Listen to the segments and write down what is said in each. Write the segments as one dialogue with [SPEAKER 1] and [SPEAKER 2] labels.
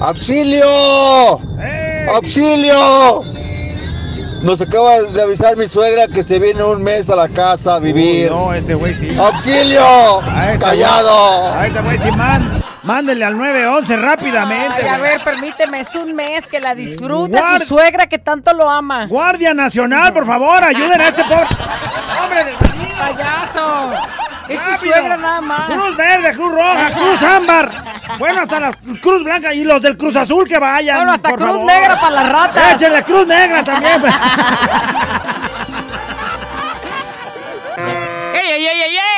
[SPEAKER 1] ¡Auxilio! ¡Auxilio! Nos acaba de avisar mi suegra que se viene un mes a la casa a vivir.
[SPEAKER 2] no, este güey sí.
[SPEAKER 1] ¡Auxilio!
[SPEAKER 2] A este
[SPEAKER 1] ¡Callado!
[SPEAKER 2] güey- A este güey sí, man. Mándele al 911 rápidamente.
[SPEAKER 3] Ay, a ver, permíteme, es un mes que la disfruta
[SPEAKER 2] Guard-
[SPEAKER 3] su suegra que tanto lo ama.
[SPEAKER 2] Guardia Nacional, por favor, ayuden a este pobre. ¡Hombre de
[SPEAKER 3] ¡Payaso! Es su suegra nada más.
[SPEAKER 2] Cruz verde, cruz roja, cruz ámbar. Bueno, hasta la cruz blanca y los del cruz azul que vayan.
[SPEAKER 3] Bueno, hasta
[SPEAKER 2] por
[SPEAKER 3] cruz
[SPEAKER 2] favor.
[SPEAKER 3] negra para las ratas.
[SPEAKER 2] Échenle cruz negra también.
[SPEAKER 3] ¡Ey, ey, ey, ey,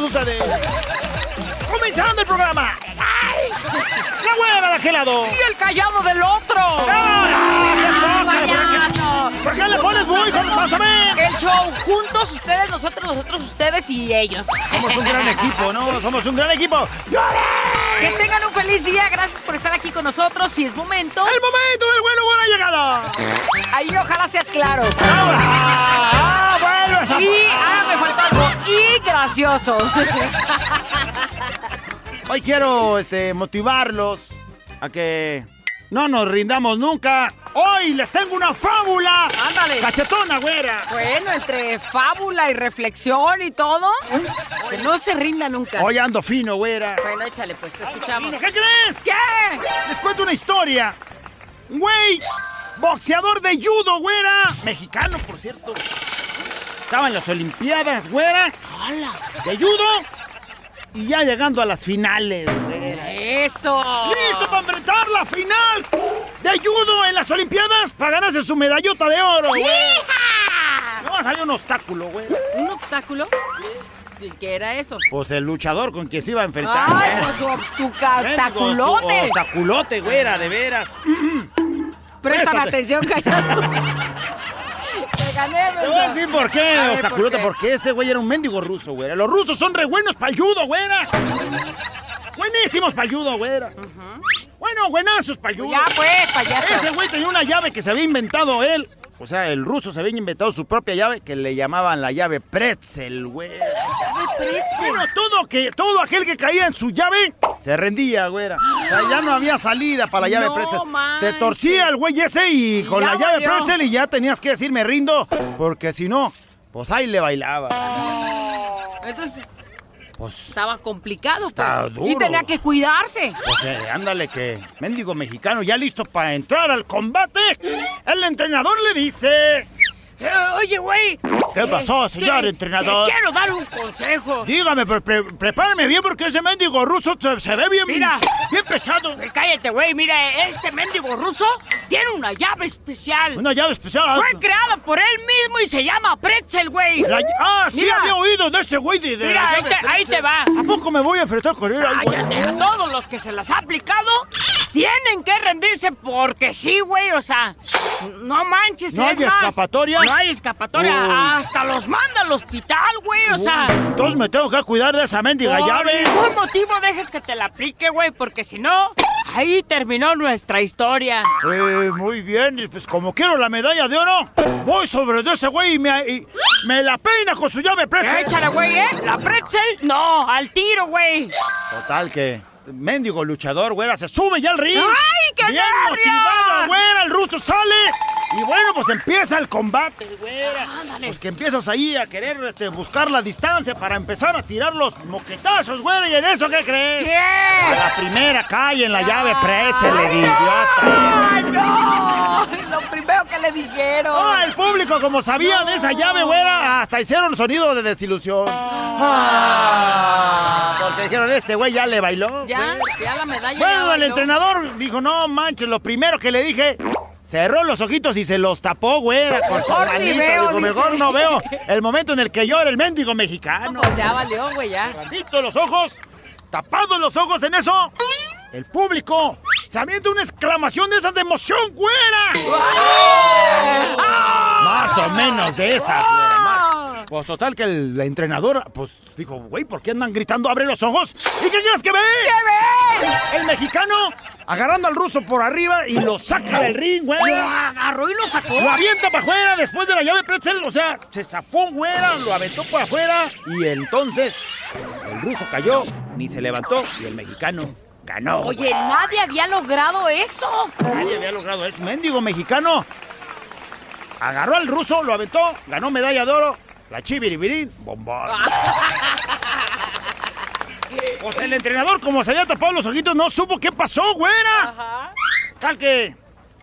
[SPEAKER 2] Todos ustedes. Comenzando el programa. ¡Ay! La güera de aquel lado.
[SPEAKER 3] ¡Y el callado del otro!
[SPEAKER 2] ¡Ah! ¿Por qué le pones muy pásame?
[SPEAKER 3] El show, juntos ustedes, nosotros, nosotros, ustedes y ellos.
[SPEAKER 2] Somos un gran equipo, ¿no? Somos un gran equipo.
[SPEAKER 3] Que tengan un feliz día, gracias por estar aquí con nosotros y es momento.
[SPEAKER 2] ¡El momento del bueno, buena llegada!
[SPEAKER 3] Ahí ojalá seas claro. Y, ah, me faltó algo. Y gracioso.
[SPEAKER 2] Hoy quiero este, motivarlos a que no nos rindamos nunca. Hoy les tengo una fábula.
[SPEAKER 3] Ándale.
[SPEAKER 2] Cachetona, güera.
[SPEAKER 3] Bueno, entre fábula y reflexión y todo, que no se rinda nunca.
[SPEAKER 2] Hoy ando fino, güera.
[SPEAKER 3] Bueno, échale pues, te escuchamos.
[SPEAKER 2] ¿Qué crees?
[SPEAKER 3] ¿Qué?
[SPEAKER 2] Les cuento una historia. Güey, boxeador de judo, güera. Mexicano, por cierto. Estaba en las Olimpiadas, güera. De judo. Y ya llegando a las finales, güera.
[SPEAKER 3] Eso.
[SPEAKER 2] ¡Listo para enfrentar la final de judo en las Olimpiadas para ganarse su medallota de oro, güey! No va a salir un obstáculo, güey.
[SPEAKER 3] ¿Un obstáculo? ¿Y qué era eso?
[SPEAKER 2] Pues el luchador con quien se iba a enfrentar.
[SPEAKER 3] Ay,
[SPEAKER 2] güey.
[SPEAKER 3] pues su obstaculote.
[SPEAKER 2] Obstaculote, güera, de veras.
[SPEAKER 3] Prestan
[SPEAKER 2] Préstate.
[SPEAKER 3] atención, callado. Te gané,
[SPEAKER 2] Te voy a decir por qué,
[SPEAKER 3] A ver,
[SPEAKER 2] obstaculote,
[SPEAKER 3] ¿por qué?
[SPEAKER 2] porque ese güey era un mendigo ruso, güera. Los rusos son re buenos para el judo, güera. Buenísimos para el judo, güera. Bueno, buenazos para el judo.
[SPEAKER 3] Ya pues, payaso.
[SPEAKER 2] Ese güey tenía una llave que se había inventado él. O sea, el ruso se había inventado su propia llave que le llamaban la llave pretzel, güey. Bueno, todo, que, todo aquel que caía en su llave se rendía, güera. Sea, ya no había salida para la llave
[SPEAKER 3] No
[SPEAKER 2] pretzel. Te
[SPEAKER 3] manches.
[SPEAKER 2] torcía el güey ese y
[SPEAKER 3] Y
[SPEAKER 2] con
[SPEAKER 3] ya
[SPEAKER 2] la llave
[SPEAKER 3] valió.
[SPEAKER 2] pretzel y ya tenías que decir me rindo, porque si no, pues ahí le bailaba.
[SPEAKER 3] Entonces
[SPEAKER 2] Pues,
[SPEAKER 3] estaba complicado, pues.
[SPEAKER 2] Está
[SPEAKER 3] Y
[SPEAKER 2] duro.
[SPEAKER 3] tenía que cuidarse.
[SPEAKER 2] pues eh, ándale que mendigo mexicano ya listo para entrar al combate. El entrenador le dice...
[SPEAKER 3] Eh, oye, güey.
[SPEAKER 2] ¿Qué pasó, señor entrenador?
[SPEAKER 3] Te quiero dar un consejo.
[SPEAKER 2] Dígame, pero pre- prepárame bien porque ese mendigo ruso se, se ve bien,
[SPEAKER 3] Mira.
[SPEAKER 2] bien pesado.
[SPEAKER 3] Eh, Cállate, güey. Mira, este mendigo ruso tiene una llave especial.
[SPEAKER 2] Una llave especial.
[SPEAKER 3] Fue creada por él mismo y se llama Pretzel, güey.
[SPEAKER 2] La- ah, sí
[SPEAKER 3] Mira.
[SPEAKER 2] había oído de ese güey de, de
[SPEAKER 3] Mira, ahí te- ahí
[SPEAKER 2] pretzel.
[SPEAKER 3] te va.
[SPEAKER 2] ¿A poco me voy a enfrentar con él?
[SPEAKER 3] Cállate, a todos los que se las ha aplicado tienen que rendirse porque sí, güey, o sea, no manches.
[SPEAKER 2] ¿No hay escapatoria?
[SPEAKER 3] No hay escapatoria,
[SPEAKER 2] Uy.
[SPEAKER 3] hasta los manda al hospital, güey, o sea.
[SPEAKER 2] Entonces me tengo que cuidar de esa mendiga
[SPEAKER 3] Por
[SPEAKER 2] llave.
[SPEAKER 3] ningún motivo dejes que te la aplique, güey, porque si no, ahí terminó nuestra historia.
[SPEAKER 2] Eh, muy bien, y pues como quiero la medalla de oro, voy sobre de ese güey y me, y me la peina con su llave pretzel.
[SPEAKER 3] Échale, güey, ¿eh? La pretzel, no, al tiro, güey.
[SPEAKER 2] Total que mendigo luchador, güera, se sube ya al ring.
[SPEAKER 3] ¡Ay, qué
[SPEAKER 2] Bien motivado, güera, el ruso sale. Y bueno, pues empieza el combate, güera. Pues que empiezas ahí a querer este, buscar la distancia para empezar a tirar los moquetazos, güera. ¿Y en eso qué crees?
[SPEAKER 3] ¿Qué?
[SPEAKER 2] A la primera calle en la llave pretzel, le idiota.
[SPEAKER 3] ¡Ay, no! Lo primero que le dijeron.
[SPEAKER 2] No, el público, como sabían esa llave, güera, hasta hicieron sonido de desilusión. Ah, dijeron, este güey ya le bailó.
[SPEAKER 3] Ya, ya la medalla.
[SPEAKER 2] Bueno,
[SPEAKER 3] ya
[SPEAKER 2] el entrenador dijo, no manches, lo primero que le dije, cerró los ojitos y se los tapó, güera, con su manita.
[SPEAKER 3] veo,
[SPEAKER 2] Dijo, mejor no veo el momento en el que llora el mendigo mexicano.
[SPEAKER 3] Pues ya valió, güey, ya.
[SPEAKER 2] Cerraditos los ojos, tapados los ojos en eso. El público se avienta una exclamación de esas de emoción, güera. Más o menos de esas, más. Pues total que el, la entrenadora, pues dijo, güey, ¿por qué andan gritando? Abre los ojos. ¿Y qué quieres que ve?
[SPEAKER 3] ¡Qué ven!
[SPEAKER 2] El mexicano agarrando al ruso por arriba y lo saca del ring, güey.
[SPEAKER 3] Lo agarró y lo sacó.
[SPEAKER 2] Lo avienta para afuera después de la llave pretzel, o sea, se zafó fuera, lo aventó para afuera y entonces el ruso cayó, ni se levantó y el mexicano ganó.
[SPEAKER 3] Oye,
[SPEAKER 2] güey.
[SPEAKER 3] nadie había logrado eso.
[SPEAKER 2] Nadie había logrado eso. Mendigo mexicano. Agarró al ruso, lo aventó, ganó medalla de oro. La chiviribirín, bombón. Pues el entrenador, como se había tapado los ojitos, no supo qué pasó, güera.
[SPEAKER 3] Ajá.
[SPEAKER 2] Tal que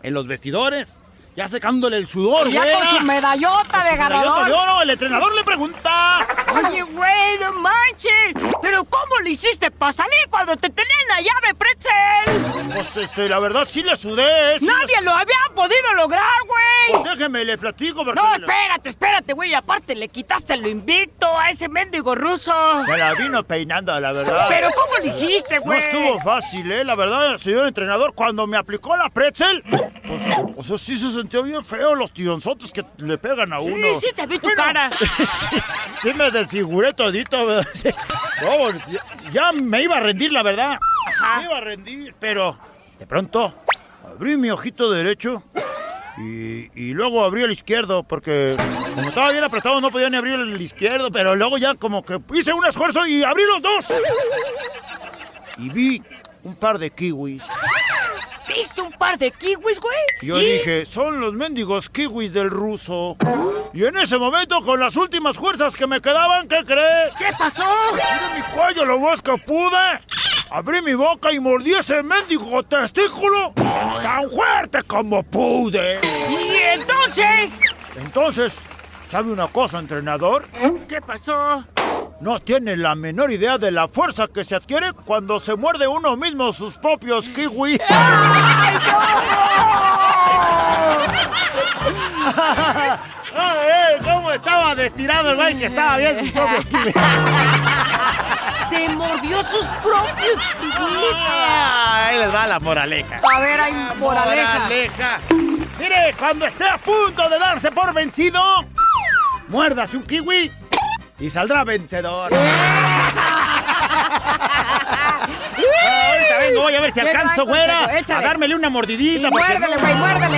[SPEAKER 2] en los vestidores, ya secándole el sudor,
[SPEAKER 3] Y ya con su medallota de
[SPEAKER 2] medallota de
[SPEAKER 3] ganador.
[SPEAKER 2] oro, el entrenador le pregunta.
[SPEAKER 3] Oye, güey, no manches. Pero ¿cómo le hiciste para salir cuando te tenía en la llave pretzel?
[SPEAKER 2] Pues este, la verdad sí le sudé. sí le
[SPEAKER 3] Nadie lo había podido lograr, güey.
[SPEAKER 2] Pues déjeme, le platico porque...
[SPEAKER 3] No,
[SPEAKER 2] me
[SPEAKER 3] espérate, espérate, güey. Aparte, le quitaste lo invicto a ese mendigo ruso.
[SPEAKER 2] Me la vino peinando, la verdad.
[SPEAKER 3] Pero ¿cómo lo hiciste,
[SPEAKER 2] No
[SPEAKER 3] güey?
[SPEAKER 2] estuvo fácil, ¿eh? La verdad, señor entrenador, cuando me aplicó la pretzel, pues, o sea, sí se sintió bien feo los tionzotes que le pegan a uno.
[SPEAKER 3] Sí, sí, te vi tu
[SPEAKER 2] Bueno,
[SPEAKER 3] cara.
[SPEAKER 2] sí, sí me desfiguré todito, ya, ya me iba a rendir, la verdad.
[SPEAKER 3] Ajá.
[SPEAKER 2] Me iba a rendir, pero de pronto abrí mi ojito derecho y, y luego abrí el izquierdo, porque como estaba bien apretado no podía ni abrir el izquierdo, pero luego ya como que hice un esfuerzo y abrí los dos. Y vi un par de kiwis.
[SPEAKER 3] ¿Viste un par de kiwis, güey?
[SPEAKER 2] Yo
[SPEAKER 3] ¿Y?
[SPEAKER 2] dije, son los mendigos kiwis del ruso. Y en ese momento, con las últimas fuerzas que me quedaban, ¿qué crees?
[SPEAKER 3] ¿Qué pasó?
[SPEAKER 2] Estiré mi cuello lo más que pude. Abrí mi boca y mordí ese mendigo testículo tan fuerte como pude.
[SPEAKER 3] ¿Y entonces?
[SPEAKER 2] Entonces, ¿sabe una cosa, entrenador?
[SPEAKER 3] ¿Qué pasó?
[SPEAKER 2] No tiene la menor idea de la fuerza que se adquiere cuando se muerde uno mismo sus propios kiwis. Ay, ¿Cómo estaba destirado el güey que estaba bien sus propios kiwis?
[SPEAKER 3] Se mordió sus propios kiwis.
[SPEAKER 2] Ahí les va la moraleja.
[SPEAKER 3] A ver, hay moraleja.
[SPEAKER 2] Moraleja. Mire, cuando esté a punto de darse por vencido, muérdase un kiwi y saldrá vencedor. Ah, ahorita vengo, voy a ver si
[SPEAKER 3] ¿Qué
[SPEAKER 2] alcanzo, güera, a dármele una
[SPEAKER 3] Y
[SPEAKER 2] mordidita.
[SPEAKER 3] muérdele,
[SPEAKER 2] no-
[SPEAKER 3] güey, muérdele.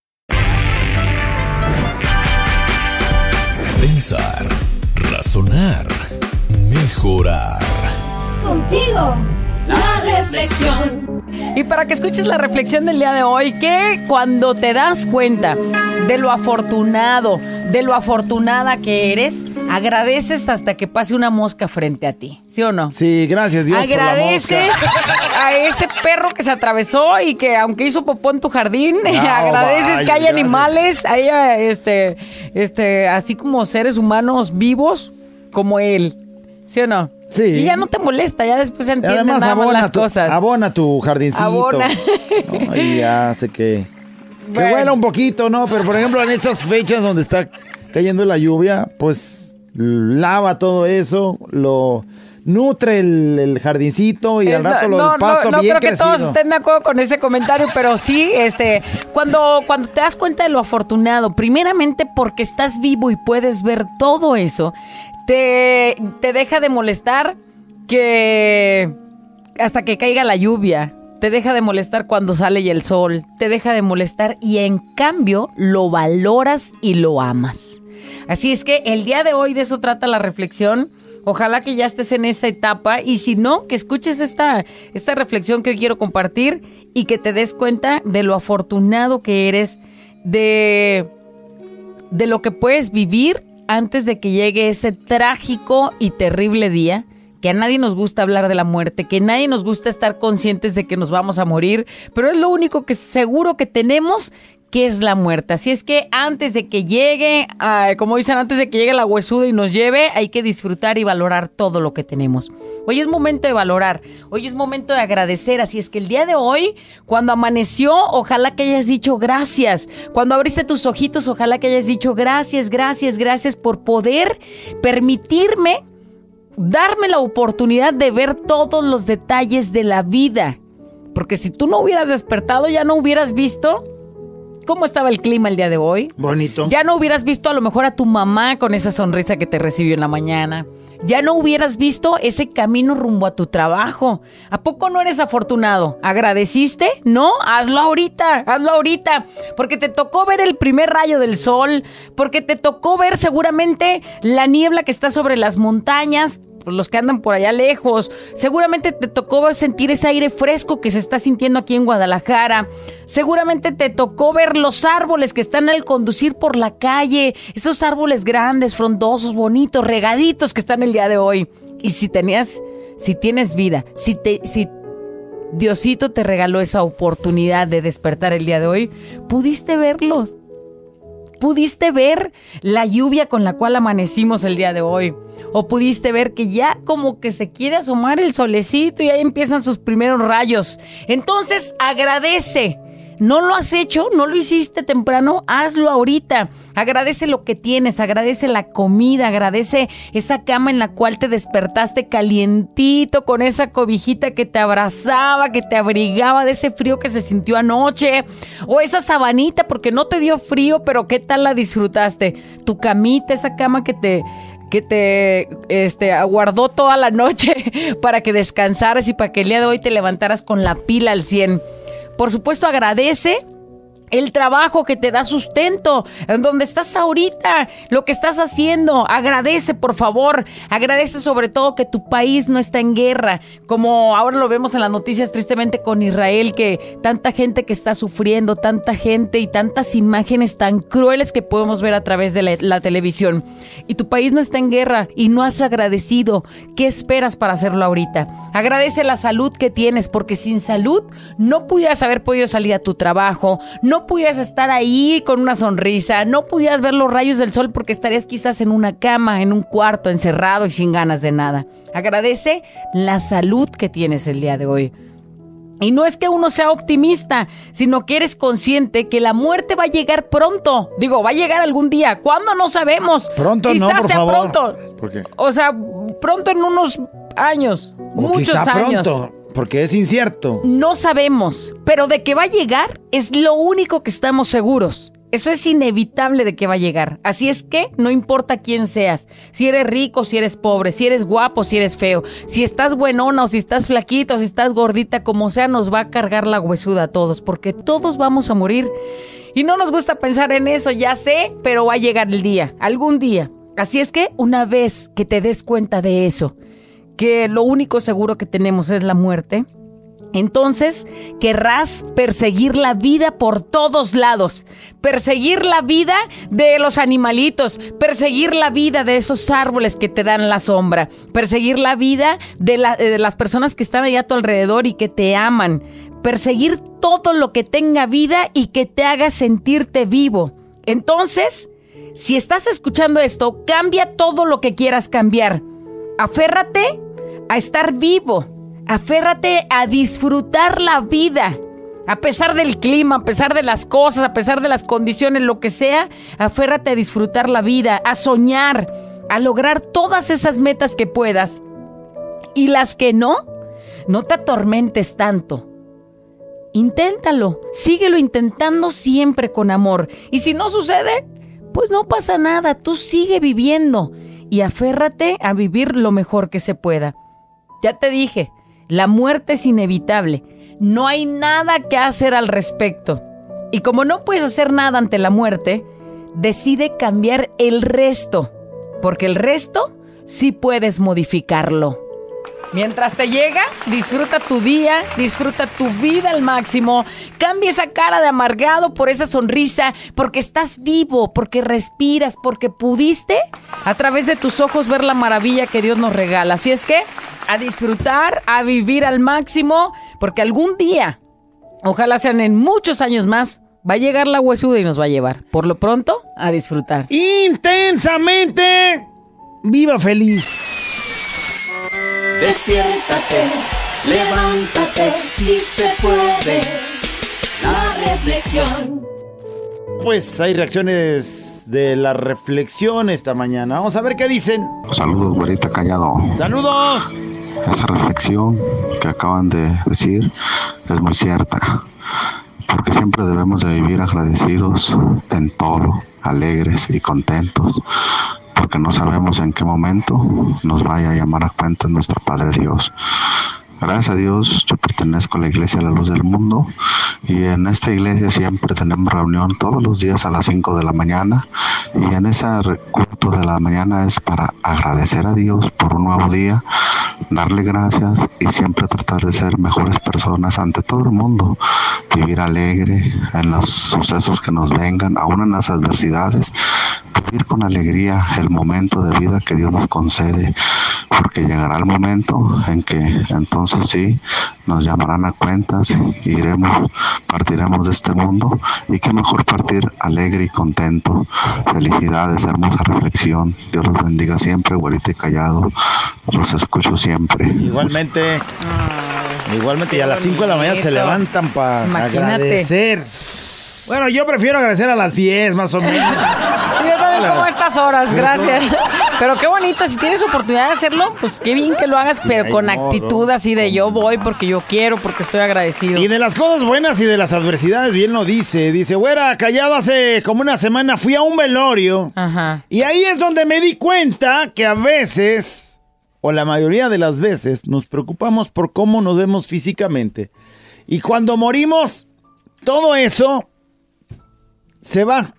[SPEAKER 4] Pensar, razonar, mejorar.
[SPEAKER 5] Contigo, la reflexión.
[SPEAKER 3] Y para que escuches la reflexión del día de hoy, que cuando te das cuenta de lo afortunado, de lo afortunada que eres, agradeces hasta que pase una mosca frente a ti, ¿sí o no?
[SPEAKER 2] Sí, gracias Dios
[SPEAKER 3] Agradeces
[SPEAKER 2] por la mosca.
[SPEAKER 3] a ese perro que se atravesó y que aunque hizo popó en tu jardín,
[SPEAKER 2] No,
[SPEAKER 3] agradeces
[SPEAKER 2] vaya,
[SPEAKER 3] que hay animales, haya este, este, así como seres humanos vivos como él, ¿sí o no?
[SPEAKER 6] Sí.
[SPEAKER 3] Y ya no te molesta, ya después se entienden
[SPEAKER 6] además
[SPEAKER 3] nada más
[SPEAKER 6] abona
[SPEAKER 3] las
[SPEAKER 6] tu,
[SPEAKER 3] cosas.
[SPEAKER 6] abona tu jardincito.
[SPEAKER 3] Abona.
[SPEAKER 6] ¿no? Y ya hace que, que
[SPEAKER 3] Bueno.
[SPEAKER 6] huela un poquito, ¿no? Pero por ejemplo, en estas fechas donde está cayendo la lluvia, pues lava todo eso, lo nutre el, el jardincito y
[SPEAKER 3] Eh,
[SPEAKER 6] al rato
[SPEAKER 3] no,
[SPEAKER 6] lo del pasto
[SPEAKER 3] no, no
[SPEAKER 6] bien
[SPEAKER 3] creo que todos estén de acuerdo con ese comentario, pero sí, este, cuando, cuando te das cuenta de lo afortunado, primeramente porque estás vivo y puedes ver todo eso, te, te deja de molestar que hasta que caiga la lluvia. Te deja de molestar cuando sale el sol, te deja de molestar y en cambio lo valoras y lo amas. Así es que el día de hoy de eso trata la reflexión. Ojalá que ya estés en esa etapa y si no, que escuches esta, esta reflexión que hoy quiero compartir y que te des cuenta de lo afortunado que eres, de, de lo que puedes vivir antes de que llegue ese trágico y terrible día. Que a nadie nos gusta hablar de la muerte, que a nadie nos gusta estar conscientes de que nos vamos a morir, pero es lo único que seguro que tenemos que es la muerte. Así es que antes de que llegue, como dicen, antes de que llegue la huesuda y nos lleve, hay que disfrutar y valorar todo lo que tenemos. Hoy es momento de valorar, hoy es momento de agradecer. Así es que el día de hoy, cuando amaneció, ojalá que hayas dicho gracias. Cuando abriste tus ojitos, ojalá que hayas dicho gracias, gracias, gracias por poder permitirme darme la oportunidad de ver todos los detalles de la vida. Porque si tú no hubieras despertado, ya no hubieras visto cómo estaba el clima el día de hoy.
[SPEAKER 6] Bonito.
[SPEAKER 3] Ya no hubieras visto a lo mejor a tu mamá con esa sonrisa que te recibió en la mañana. Ya no hubieras visto ese camino rumbo a tu trabajo. ¿A poco no eres afortunado? ¿Agradeciste? No, hazlo ahorita, hazlo ahorita. Porque te tocó ver el primer rayo del sol, porque te tocó ver seguramente la niebla que está sobre las montañas, los que andan por allá lejos. Seguramente te tocó sentir ese aire fresco que se está sintiendo aquí en Guadalajara. Seguramente te tocó ver los árboles que están al conducir por la calle. Esos árboles grandes, frondosos, bonitos, regaditos que están el día de hoy. Y si tenías, si tienes vida, si te, si Diosito te regaló esa oportunidad de despertar el día de hoy, pudiste verlos. Pudiste ver la lluvia con la cual amanecimos el día de hoy. O pudiste ver que ya como que se quiere asomar el solecito y ahí empiezan sus primeros rayos. Entonces agradece. No lo has hecho, no lo hiciste temprano, hazlo ahorita. Agradece lo que tienes, agradece la comida, agradece esa cama en la cual te despertaste calientito con esa cobijita que te abrazaba, que te abrigaba de ese frío que se sintió anoche, o esa sabanita porque no te dio frío, pero qué tal la disfrutaste. Tu camita, esa cama que te que te este, aguardó toda la noche para que descansaras y para que el día de hoy te levantaras con la pila al 100. Por supuesto, agradece el trabajo que te da sustento, en donde estás ahorita, lo que estás haciendo. Agradece, por favor. Agradece sobre todo que tu país no está en guerra, como ahora lo vemos en las noticias tristemente con Israel, que tanta gente que está sufriendo, tanta gente y tantas imágenes tan crueles que podemos ver a través de la, la televisión. Y tu país no está en guerra y no has agradecido. ¿Qué esperas para hacerlo ahorita? Agradece la salud que tienes, porque sin salud no pudieras haber podido salir a tu trabajo, no pudieras estar ahí con una sonrisa, no pudieras ver los rayos del sol porque estarías quizás en una cama, en un cuarto, encerrado y sin ganas de nada. Agradece la salud que tienes el día de hoy. Y no es que uno sea optimista, sino que eres consciente que la muerte va a llegar pronto. Digo, va a llegar algún día. ¿Cuándo? No sabemos.
[SPEAKER 6] Pronto
[SPEAKER 3] Quizás
[SPEAKER 6] no, por
[SPEAKER 3] sea
[SPEAKER 6] favor.
[SPEAKER 3] pronto.
[SPEAKER 6] ¿Por qué?
[SPEAKER 3] O sea, pronto en unos años.
[SPEAKER 6] O
[SPEAKER 3] muchos
[SPEAKER 6] quizá
[SPEAKER 3] años.
[SPEAKER 6] pronto, porque es incierto.
[SPEAKER 3] No sabemos, pero de que va a llegar es lo único que estamos seguros. Eso es inevitable de que va a llegar. Así es que no importa quién seas, si eres rico, si eres pobre, si eres guapo, si eres feo, si estás buenona o si estás flaquita o si estás gordita, como sea, nos va a cargar la huesuda a todos, porque todos vamos a morir. Y no nos gusta pensar en eso, ya sé, pero va a llegar el día, algún día. Así es que una vez que te des cuenta de eso, que lo único seguro que tenemos es la muerte, entonces querrás perseguir la vida por todos lados, perseguir la vida de los animalitos, perseguir la vida de esos árboles que te dan la sombra, perseguir la vida de, de las personas que están allá a tu alrededor y que te aman, perseguir todo lo que tenga vida y que te haga sentirte vivo. Entonces, si estás escuchando esto, cambia todo lo que quieras cambiar. Aférrate a estar vivo. Aférrate a disfrutar la vida. A pesar del clima, a pesar de las cosas, a pesar de las condiciones, lo que sea, aférrate a disfrutar la vida, a soñar, a lograr todas esas metas que puedas. Y las que no, no te atormentes tanto. Inténtalo, síguelo intentando siempre con amor. Y si no sucede, pues no pasa nada, tú sigue viviendo y aférrate a vivir lo mejor que se pueda. Ya te dije, la muerte es inevitable, no hay nada que hacer al respecto. Y como no puedes hacer nada ante la muerte, decide cambiar el resto, porque el resto sí puedes modificarlo. Mientras te llega, disfruta tu día, disfruta tu vida al máximo. Cambia esa cara de amargado por esa sonrisa, porque estás vivo, porque respiras, porque pudiste a través de tus ojos ver la maravilla que Dios nos regala. Así es que a disfrutar, a vivir al máximo, porque algún día, ojalá sean en muchos años más, va a llegar la huesuda y nos va a llevar. Por lo pronto, a disfrutar.
[SPEAKER 2] Intensamente. Viva feliz.
[SPEAKER 7] Despiértate, levántate, si se puede. La reflexión.
[SPEAKER 2] Pues hay reacciones de la reflexión esta mañana. Vamos a ver qué dicen.
[SPEAKER 8] Saludos, güerita callado.
[SPEAKER 2] ¡Saludos!
[SPEAKER 8] Esa reflexión que acaban de decir es muy cierta, porque siempre debemos de vivir agradecidos en todo, alegres y contentos, porque no sabemos en qué momento nos vaya a llamar a cuenta nuestro Padre Dios. Gracias a Dios, yo pertenezco a la Iglesia de la Luz del Mundo y en esta iglesia siempre tenemos reunión todos los días a las 5 de la mañana y en ese culto de la mañana es para agradecer a Dios por un nuevo día, darle gracias y siempre tratar de ser mejores personas ante todo el mundo, vivir alegre en los sucesos que nos vengan, aún en las adversidades, vivir con alegría el momento de vida que Dios nos concede, porque llegará el momento en que entonces sí nos llamarán a cuentas y iremos, partiremos de este mundo y qué mejor partir alegre y contento. Felicidades, hermosa reflexión. Dios los bendiga siempre, güerito y callado. Los escucho siempre.
[SPEAKER 2] Igualmente. Igualmente, y a las 5 de la mañana se levantan para
[SPEAKER 3] Imagínate.
[SPEAKER 2] agradecer. Bueno, yo prefiero agradecer a las 10, más o menos.
[SPEAKER 3] Yo también como estas horas, gracias. Pero qué bonito, si tienes oportunidad de hacerlo, pues qué bien que lo hagas, pero con
[SPEAKER 2] modo.
[SPEAKER 3] actitud así de yo voy porque yo quiero, porque estoy agradecido.
[SPEAKER 2] Y de las cosas buenas y de las adversidades, bien lo dice. Dice, güera, callado hace como una semana fui a un velorio.
[SPEAKER 3] Ajá.
[SPEAKER 2] Y ahí es donde me di cuenta que a veces, o la mayoría de las veces, nos preocupamos por cómo nos vemos físicamente. Y cuando morimos, todo eso se va.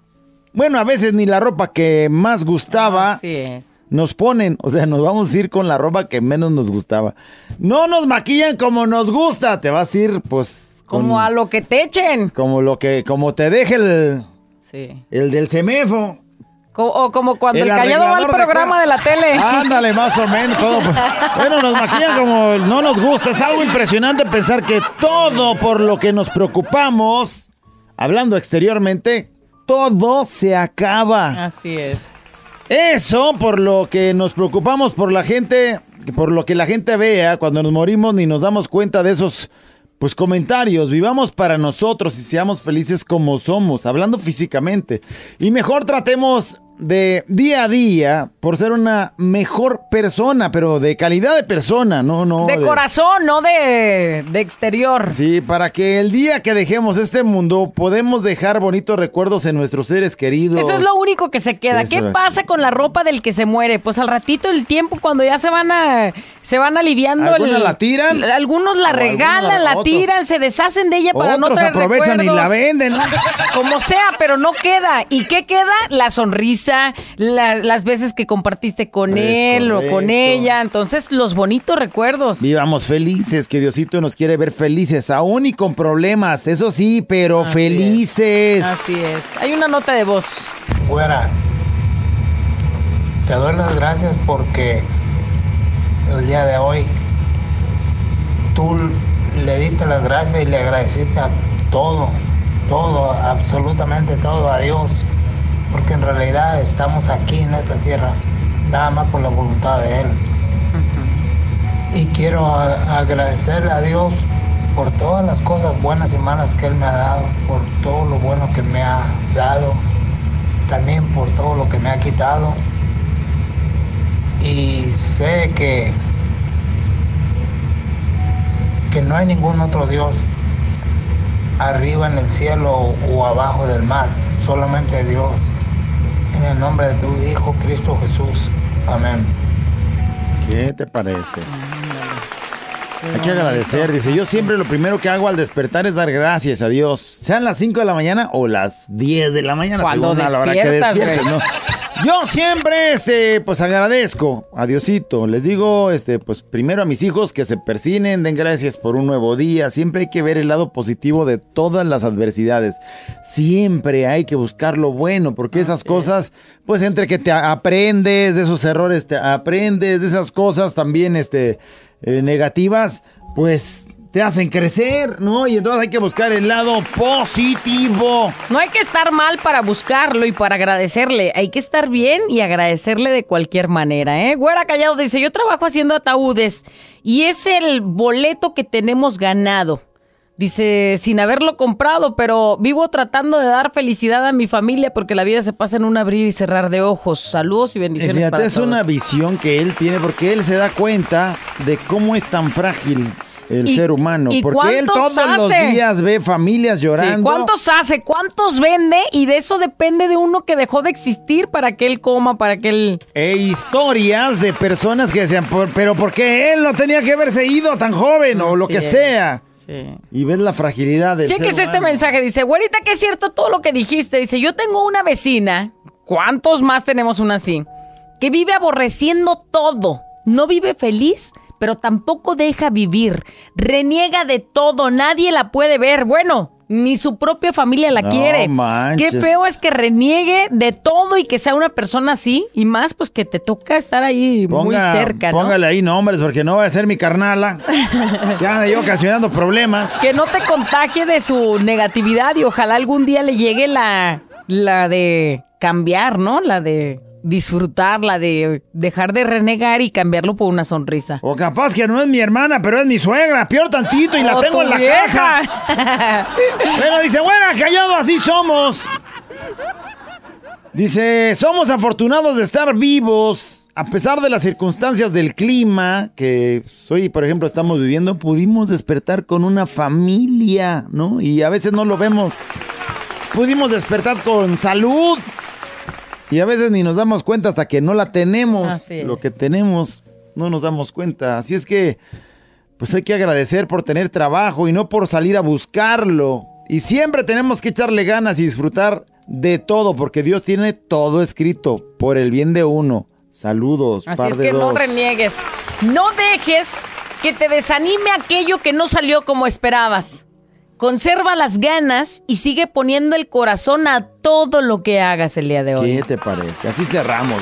[SPEAKER 2] Bueno, a veces ni la ropa que más gustaba
[SPEAKER 3] Así es.
[SPEAKER 2] nos ponen, o sea, nos vamos a ir con la ropa que menos nos gustaba. No nos maquillan como nos gusta, te vas a ir pues con-
[SPEAKER 3] Como a lo que te echen.
[SPEAKER 2] como lo que como te deje el
[SPEAKER 3] Sí.
[SPEAKER 2] el del semefo.
[SPEAKER 3] Co- o como cuando el,
[SPEAKER 2] El
[SPEAKER 3] callado va al
[SPEAKER 2] de
[SPEAKER 3] programa de, la tele.
[SPEAKER 2] Ándale, más o menos todo. Bueno, nos maquillan como no nos gusta. Es algo impresionante pensar que todo por lo que nos preocupamos, hablando exteriormente, todo se acaba.
[SPEAKER 3] Así es.
[SPEAKER 2] Eso por lo que nos preocupamos por la gente, por lo que la gente vea cuando nos morimos ni nos damos cuenta de esos pues comentarios. Vivamos para nosotros y seamos felices como somos, hablando físicamente. Y mejor tratemos de día a día por ser una mejor persona, pero de calidad de persona, no, no.
[SPEAKER 3] de corazón, no de, de exterior.
[SPEAKER 2] Sí, para que el día que dejemos este mundo podemos dejar bonitos recuerdos en nuestros seres queridos.
[SPEAKER 3] Eso es lo único que se queda.
[SPEAKER 2] Eso
[SPEAKER 3] ¿Qué pasa con la ropa del que se muere? Pues al ratito el tiempo cuando ya se van a se van aliviando
[SPEAKER 2] Algunos
[SPEAKER 3] el-
[SPEAKER 2] la tiran.
[SPEAKER 3] algunos la regalan, la tiran, se deshacen de ella para no
[SPEAKER 2] Otros
[SPEAKER 3] traer
[SPEAKER 2] aprovechan y la venden. ¿no?
[SPEAKER 3] Como sea, pero no queda. ¿Y qué queda? La sonrisa, la- las veces que compartiste con
[SPEAKER 2] Es
[SPEAKER 3] él o con ella. Entonces, los bonitos recuerdos.
[SPEAKER 2] Vivamos felices, que Diosito nos quiere ver felices, aún y con problemas, eso sí, pero
[SPEAKER 3] Así
[SPEAKER 2] felices.
[SPEAKER 3] Así es. Hay una nota de voz.
[SPEAKER 9] Fuera, te doy las gracias porque el día de hoy tú le diste las gracias y le agradeciste a todo, todo, absolutamente todo a Dios, porque en realidad estamos aquí en esta tierra, nada más por la voluntad de Él. Y quiero a- agradecerle a Dios por todas las cosas buenas y malas que Él me ha dado, por todo lo bueno que me ha dado, también por todo lo que me ha quitado y sé que, que no hay ningún otro Dios arriba en el cielo o abajo del mar, solamente Dios. En el nombre de tu Hijo Cristo Jesús. Amén.
[SPEAKER 2] ¿Qué te parece? Hay que agradecer, dice, yo siempre lo primero que hago al despertar es dar gracias a Dios, sean las 5 de la mañana o las 10 de la mañana,
[SPEAKER 3] Cuando
[SPEAKER 2] según a la hora que despiertes. ¿no? Yo siempre, este, pues agradezco a Diosito, les digo, este, pues primero a mis hijos que se persinen, den gracias por un nuevo día, siempre hay que ver el lado positivo de todas las adversidades, siempre hay que buscar lo bueno, porque esas cosas, pues entre que te aprendes de esos errores, te aprendes de esas cosas también, este, eh, negativas, pues te hacen crecer, ¿no? Y entonces hay que buscar el lado positivo.
[SPEAKER 3] No hay que estar mal para buscarlo y para agradecerle. Hay que estar bien y agradecerle de cualquier manera, ¿eh? Güera Callado dice, yo trabajo haciendo ataúdes y es el boleto que tenemos ganado. Dice, sin haberlo comprado, pero vivo tratando de dar felicidad a mi familia porque la vida se pasa en un abrir y cerrar de ojos. Saludos y
[SPEAKER 2] Eh,
[SPEAKER 3] bendiciones
[SPEAKER 2] Fíjate,
[SPEAKER 3] para
[SPEAKER 2] es
[SPEAKER 3] todos.
[SPEAKER 2] una visión que él tiene porque él se da cuenta de cómo es tan frágil el
[SPEAKER 3] ¿Y-
[SPEAKER 2] ser humano. Porque él todos los días ve familias
[SPEAKER 3] Sí,
[SPEAKER 2] llorando.
[SPEAKER 3] ¿Cuántos hace? ¿Cuántos vende? Y de eso depende de uno que dejó de existir para que él coma, para que él...
[SPEAKER 2] E historias de personas que decían, "Por- pero ¿por qué él no tenía que haberse ido tan joven? o lo que
[SPEAKER 3] es.
[SPEAKER 2] sea.
[SPEAKER 3] Sí.
[SPEAKER 2] Y ves la fragilidad del
[SPEAKER 3] Cheques este mensaje, dice, güerita, que es cierto todo lo que dijiste. Dice, yo tengo una vecina, ¿cuántos más tenemos una así? Que vive aborreciendo todo. No vive feliz, pero tampoco deja vivir. Reniega de todo, nadie la puede ver. Bueno, ni su propia familia la
[SPEAKER 2] No
[SPEAKER 3] quiere.
[SPEAKER 2] manches.
[SPEAKER 3] Qué feo es que reniegue de todo y que sea una persona así. Y más, pues que te toca estar ahí muy cerca, ¿no?
[SPEAKER 2] Póngale ahí nombres porque no va a ser mi carnala. que anda yo ocasionando problemas.
[SPEAKER 3] Que no te contagie de su negatividad y ojalá algún día le llegue la, la de cambiar, ¿no? La de disfrutar, la de dejar de renegar y cambiarlo por una sonrisa.
[SPEAKER 2] O capaz que no es mi hermana, pero es mi suegra. Peor tantito y la
[SPEAKER 3] O
[SPEAKER 2] tengo en la
[SPEAKER 3] vieja.
[SPEAKER 2] casa. Bueno, dice, bueno, callado, así somos. Dice, somos afortunados de estar vivos. A pesar de las circunstancias del clima que hoy, por ejemplo, estamos viviendo, pudimos despertar con una familia, ¿no? Y a veces no lo vemos. Pudimos despertar con salud. Y a veces ni nos damos cuenta hasta que no la tenemos.
[SPEAKER 3] Así es.
[SPEAKER 2] Lo que tenemos no nos damos cuenta. Así es que, pues hay que agradecer por tener trabajo y no por salir a buscarlo. Y siempre tenemos que echarle ganas y disfrutar de todo, porque Dios tiene todo escrito por el bien de uno. Saludos,
[SPEAKER 3] Así
[SPEAKER 2] par
[SPEAKER 3] es
[SPEAKER 2] de
[SPEAKER 3] que no
[SPEAKER 2] dos.
[SPEAKER 3] reniegues. No dejes que te desanime aquello que no salió como esperabas. Conserva las ganas y sigue poniendo el corazón a todo lo que hagas el día de hoy.
[SPEAKER 2] ¿Qué te parece? Así cerramos.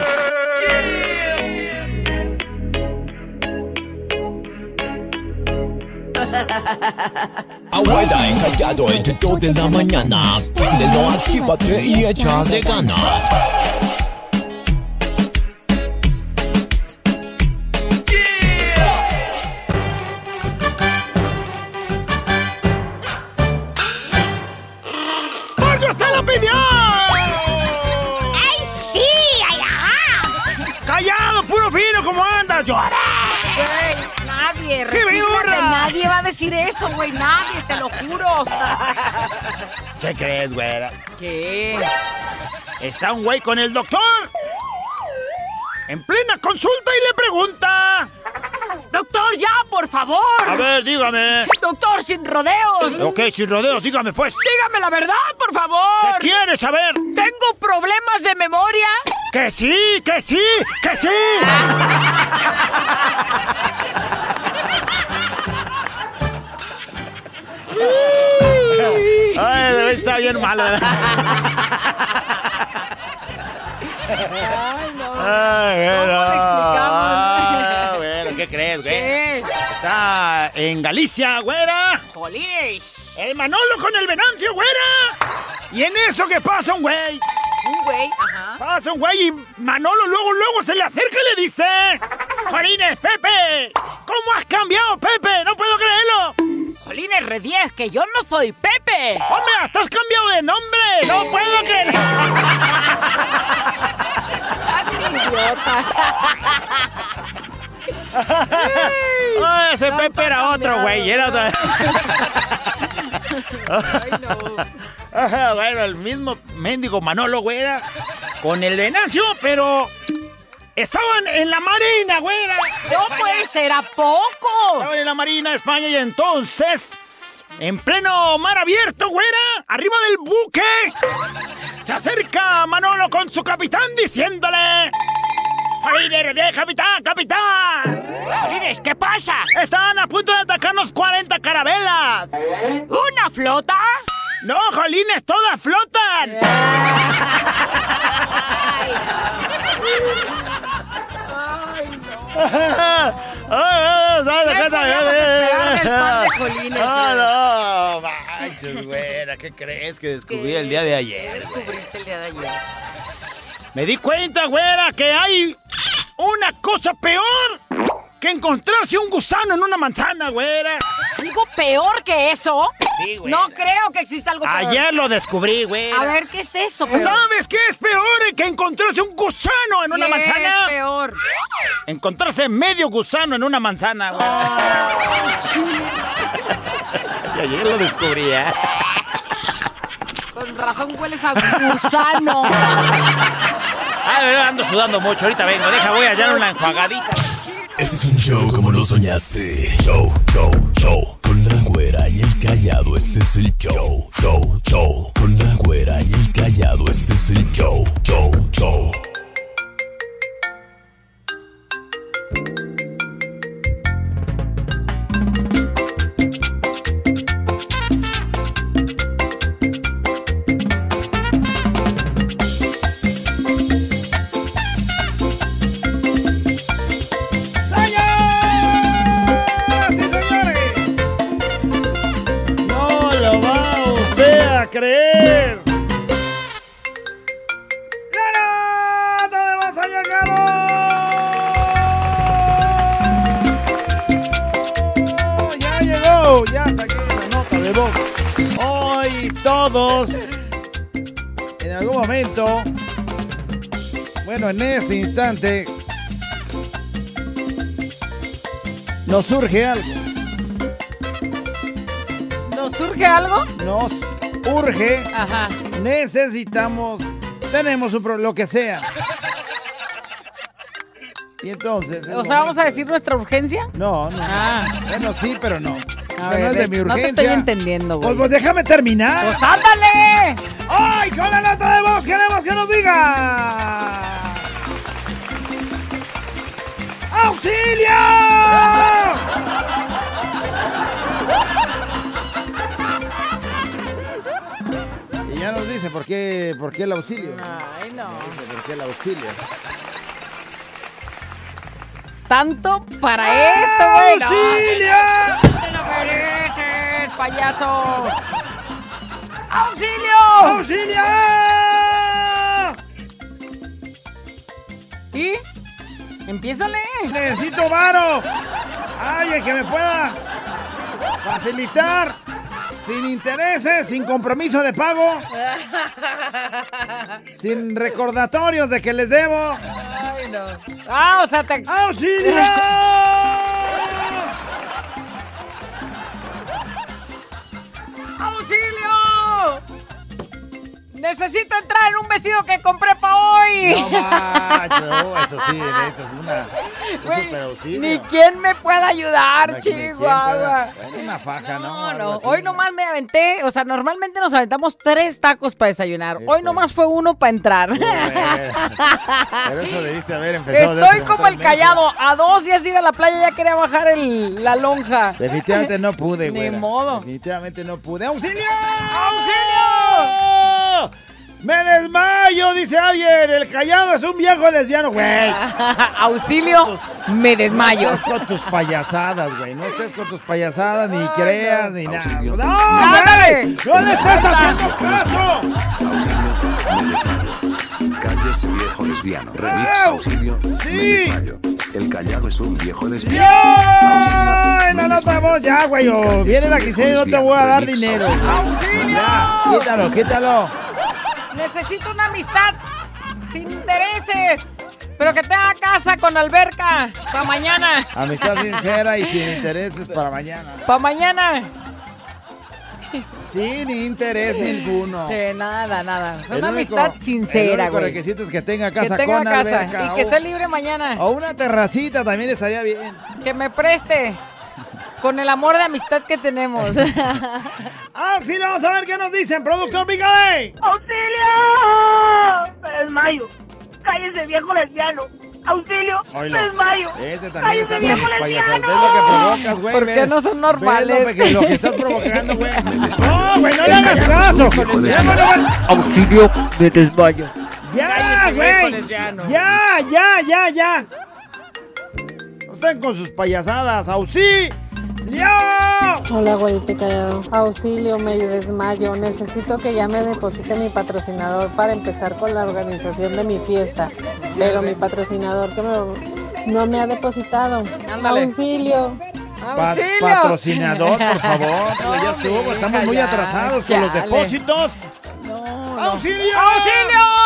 [SPEAKER 4] Abuela encallado entre dos de la mañana. Préndelo, actívate y échale ganas.
[SPEAKER 3] Decir eso, güey, nadie, te lo juro.
[SPEAKER 10] ¿Qué crees, güera?
[SPEAKER 3] ¿Qué?
[SPEAKER 10] Está un güey con el doctor. En plena consulta y le pregunta.
[SPEAKER 3] Doctor, ya, por favor.
[SPEAKER 10] A ver, dígame.
[SPEAKER 3] Doctor, sin rodeos.
[SPEAKER 10] Ok, sin rodeos, dígame pues.
[SPEAKER 3] Dígame la verdad, por favor.
[SPEAKER 10] ¿Qué quieres saber?
[SPEAKER 3] Tengo problemas de memoria.
[SPEAKER 10] ¡Que sí, que sí, que sí! Ay, está bien malo. ¿verdad?
[SPEAKER 3] Ay, no.
[SPEAKER 10] Ay, bueno.
[SPEAKER 3] ¿Cómo explicamos?
[SPEAKER 10] Ah, bueno, ¿qué crees, güey?
[SPEAKER 3] ¿Qué?
[SPEAKER 10] Está en Galicia, güera.
[SPEAKER 3] Jolís.
[SPEAKER 10] El Manolo con el Venancio, güera. Y en eso que pasa un güey.
[SPEAKER 3] Un güey, ajá.
[SPEAKER 10] Pasa un güey y Manolo luego, luego se le acerca y le dice... Jolines, Pepe, ¿cómo has cambiado, Pepe? No puedo creerlo.
[SPEAKER 3] Jolines, Rediez, que yo no soy Pepe.
[SPEAKER 10] Hombre, hasta has cambiado de nombre. No puedo creerlo.
[SPEAKER 3] Idiota.
[SPEAKER 2] Ese Pepe era otro, güey. Era otro. Bueno, el mismo mendigo Manolo, güey, era con el Venancio, pero estaban en la Marina, güera.
[SPEAKER 3] No puede ser, ¿a poco?
[SPEAKER 2] Estaban en la Marina de España y entonces, en pleno mar abierto, güera, arriba del buque, se acerca Manolo con su capitán diciéndole... ¡Jolines, de capitán, capitán!
[SPEAKER 10] Jolines, ¿qué pasa?
[SPEAKER 2] Están a punto de atacarnos 40 carabelas.
[SPEAKER 10] ¿Una flota?
[SPEAKER 2] No, Jolines, todas flotan. ¡Ay, no! Manches, güera, ¿qué crees que descubrí el día de ayer?
[SPEAKER 3] descubriste el día de ayer?
[SPEAKER 2] Me di cuenta, güera, que hay una cosa peor que encontrarse un gusano en una manzana, güera.
[SPEAKER 3] ¿Algo peor que eso?
[SPEAKER 2] Sí, güera.
[SPEAKER 3] No creo que exista algo peor.
[SPEAKER 2] Ayer lo descubrí, güera.
[SPEAKER 3] A ver, ¿qué es eso? peor?
[SPEAKER 2] ¿Sabes qué es peor que encontrarse un gusano en una
[SPEAKER 3] ¿Qué
[SPEAKER 2] manzana?
[SPEAKER 3] es peor?
[SPEAKER 2] Encontrarse medio gusano en una manzana, güera. y ayer lo descubrí, ¿eh?
[SPEAKER 3] Con razón hueles a gusano.
[SPEAKER 2] Ah, ando sudando mucho. Ahorita vengo. Deja, voy a hallar una enjuagadita.
[SPEAKER 4] Este es un show como lo soñaste. Show, show, show. Con la güera y el callado, este es el show. Show, show. Con la güera y el callado, este es el show. Show, show.
[SPEAKER 2] Creer. ¡La nota de llegado! ¡Ya llegó! ¡Ya saqué la nota de voz! Hoy todos, en algún momento, bueno, en este instante, nos surge algo.
[SPEAKER 3] ¿Nos surge algo?
[SPEAKER 2] Nos urge,
[SPEAKER 3] Ajá.
[SPEAKER 2] necesitamos, tenemos un problema, lo que sea. Y entonces.
[SPEAKER 3] O sea, ¿vamos a decir nuestra urgencia?
[SPEAKER 2] No, no.
[SPEAKER 3] Ah.
[SPEAKER 2] Bueno, sí, pero no.
[SPEAKER 3] A
[SPEAKER 2] O sea,
[SPEAKER 3] ver,
[SPEAKER 2] no es de mi
[SPEAKER 3] no te
[SPEAKER 2] urgencia.
[SPEAKER 3] estoy entendiendo, güey.
[SPEAKER 2] Pues, pues déjame terminar.
[SPEAKER 3] ¡Pues ándale!
[SPEAKER 2] ¡Ay, con la nota de voz queremos que nos diga! ¡Auxilio! Dice por qué, por qué el auxilio.
[SPEAKER 3] Ay, no.
[SPEAKER 2] Dice por qué el auxilio.
[SPEAKER 3] Tanto para eso, güey. No,
[SPEAKER 2] ¡Auxilio!
[SPEAKER 3] ¡Te lo mereces, payaso! ¡Auxilio!
[SPEAKER 2] ¡Auxilio!
[SPEAKER 3] ¿Y? Empiézale.
[SPEAKER 2] Necesito varo. Alguien que me pueda facilitar sin intereses, sin compromiso de pago, sin recordatorios de que les debo.
[SPEAKER 3] Ay, no. Ah, o sea, te...
[SPEAKER 2] ¡Auxilio!
[SPEAKER 3] ¡Auxilio! Necesito entrar en un vestido que compré para hoy.
[SPEAKER 2] No macho, eso sí, necesitas una, un
[SPEAKER 3] Güey,
[SPEAKER 2] super auxilio.
[SPEAKER 3] Ni quién me pueda ayudar,
[SPEAKER 2] Ni quién
[SPEAKER 3] Chihuahua.
[SPEAKER 2] pueda- bueno, una faja, ¿no?
[SPEAKER 3] No, no.
[SPEAKER 2] así.
[SPEAKER 3] Hoy nomás me aventé, o sea, normalmente nos aventamos tres tacos para desayunar. Hoy nomás fue uno para entrar.
[SPEAKER 2] Pero eso debiste haber empezado
[SPEAKER 3] Estoy como el callado. A dos días ir a la playa ya quería bajar el, la lonja.
[SPEAKER 2] Definitivamente no pude,
[SPEAKER 3] Ni
[SPEAKER 2] güey.
[SPEAKER 3] modo.
[SPEAKER 2] Definitivamente no pude. ¡Auxilio!
[SPEAKER 3] ¡Auxilio!
[SPEAKER 2] ¡Me desmayo! Dice alguien. El callado es un viejo lesbiano, güey.
[SPEAKER 3] Auxilio, me desmayo.
[SPEAKER 2] No estés con tus payasadas, güey. No estés con tus payasadas, ni creas, ni nada.
[SPEAKER 11] Auxilio.
[SPEAKER 2] ¡No, güey! ¡No le estás haciendo caso!
[SPEAKER 11] Calles viejo lesbiano. Remix
[SPEAKER 2] ¡Au!
[SPEAKER 11] auxilio.
[SPEAKER 2] ¡Sí!
[SPEAKER 11] Me desmayo. El callado es un viejo lesbiano. Auxilio,
[SPEAKER 2] No,
[SPEAKER 11] me
[SPEAKER 2] no voy, ya, güey. Viene la quincena y no te voy a dar dinero.
[SPEAKER 3] ¡Auxilio!
[SPEAKER 2] Ya, quítalo, quítalo.
[SPEAKER 3] Necesito una amistad sin intereses. Pero que tenga casa con alberca. Para mañana.
[SPEAKER 2] Amistad sincera y sin intereses para mañana.
[SPEAKER 3] Para mañana.
[SPEAKER 2] Sin interés ninguno.
[SPEAKER 3] Sí, nada, nada. Es una
[SPEAKER 2] único-
[SPEAKER 3] amistad sincera,
[SPEAKER 2] El único
[SPEAKER 3] güey.
[SPEAKER 2] requisito es que tenga
[SPEAKER 3] Que
[SPEAKER 2] casa
[SPEAKER 3] tenga
[SPEAKER 2] con
[SPEAKER 3] casa
[SPEAKER 2] alberca.
[SPEAKER 3] y que esté libre mañana.
[SPEAKER 2] O una terracita también estaría bien.
[SPEAKER 3] Que me preste. Con el amor de amistad que tenemos.
[SPEAKER 11] ¡Ah, sí, vamos a ver qué nos dicen! ¡Productor, pícale!
[SPEAKER 6] ¡Auxilio! Me desmayo. Cállese, viejo lesbiano. ¡Auxilio!
[SPEAKER 2] Oílo.
[SPEAKER 6] Me desmayo.
[SPEAKER 2] Este también está
[SPEAKER 6] viejo lesbiano.
[SPEAKER 2] ¿Ves lo que provocas, güey?
[SPEAKER 3] ¿Por qué
[SPEAKER 2] ¿Ves?
[SPEAKER 3] no son
[SPEAKER 2] ¿Ves
[SPEAKER 3] normales?
[SPEAKER 2] Lo, que, lo que estás provocando, güey?
[SPEAKER 11] ¡No, güey, no le hagas caso!
[SPEAKER 3] Auxilio, me desmayo.
[SPEAKER 11] ¡Ya, güey! ¡Ya, ya, ya, ya!
[SPEAKER 2] No están con sus payasadas. ¡Auxilio! ¡Ya!
[SPEAKER 12] Hola, güerita callado. Auxilio, me desmayo. Necesito que ya me deposite mi patrocinador para empezar con la organización de mi fiesta. Pero mi patrocinador que me, no me ha depositado.
[SPEAKER 3] Ándale.
[SPEAKER 12] Auxilio.
[SPEAKER 2] Pa-
[SPEAKER 3] ¡Auxilio!
[SPEAKER 2] patrocinador, por favor.
[SPEAKER 3] No,
[SPEAKER 2] ya estuvo. Estamos muy
[SPEAKER 3] ya,
[SPEAKER 2] atrasados con los depósitos.
[SPEAKER 3] No, no.
[SPEAKER 11] ¡Auxilio!
[SPEAKER 3] ¡Auxilio!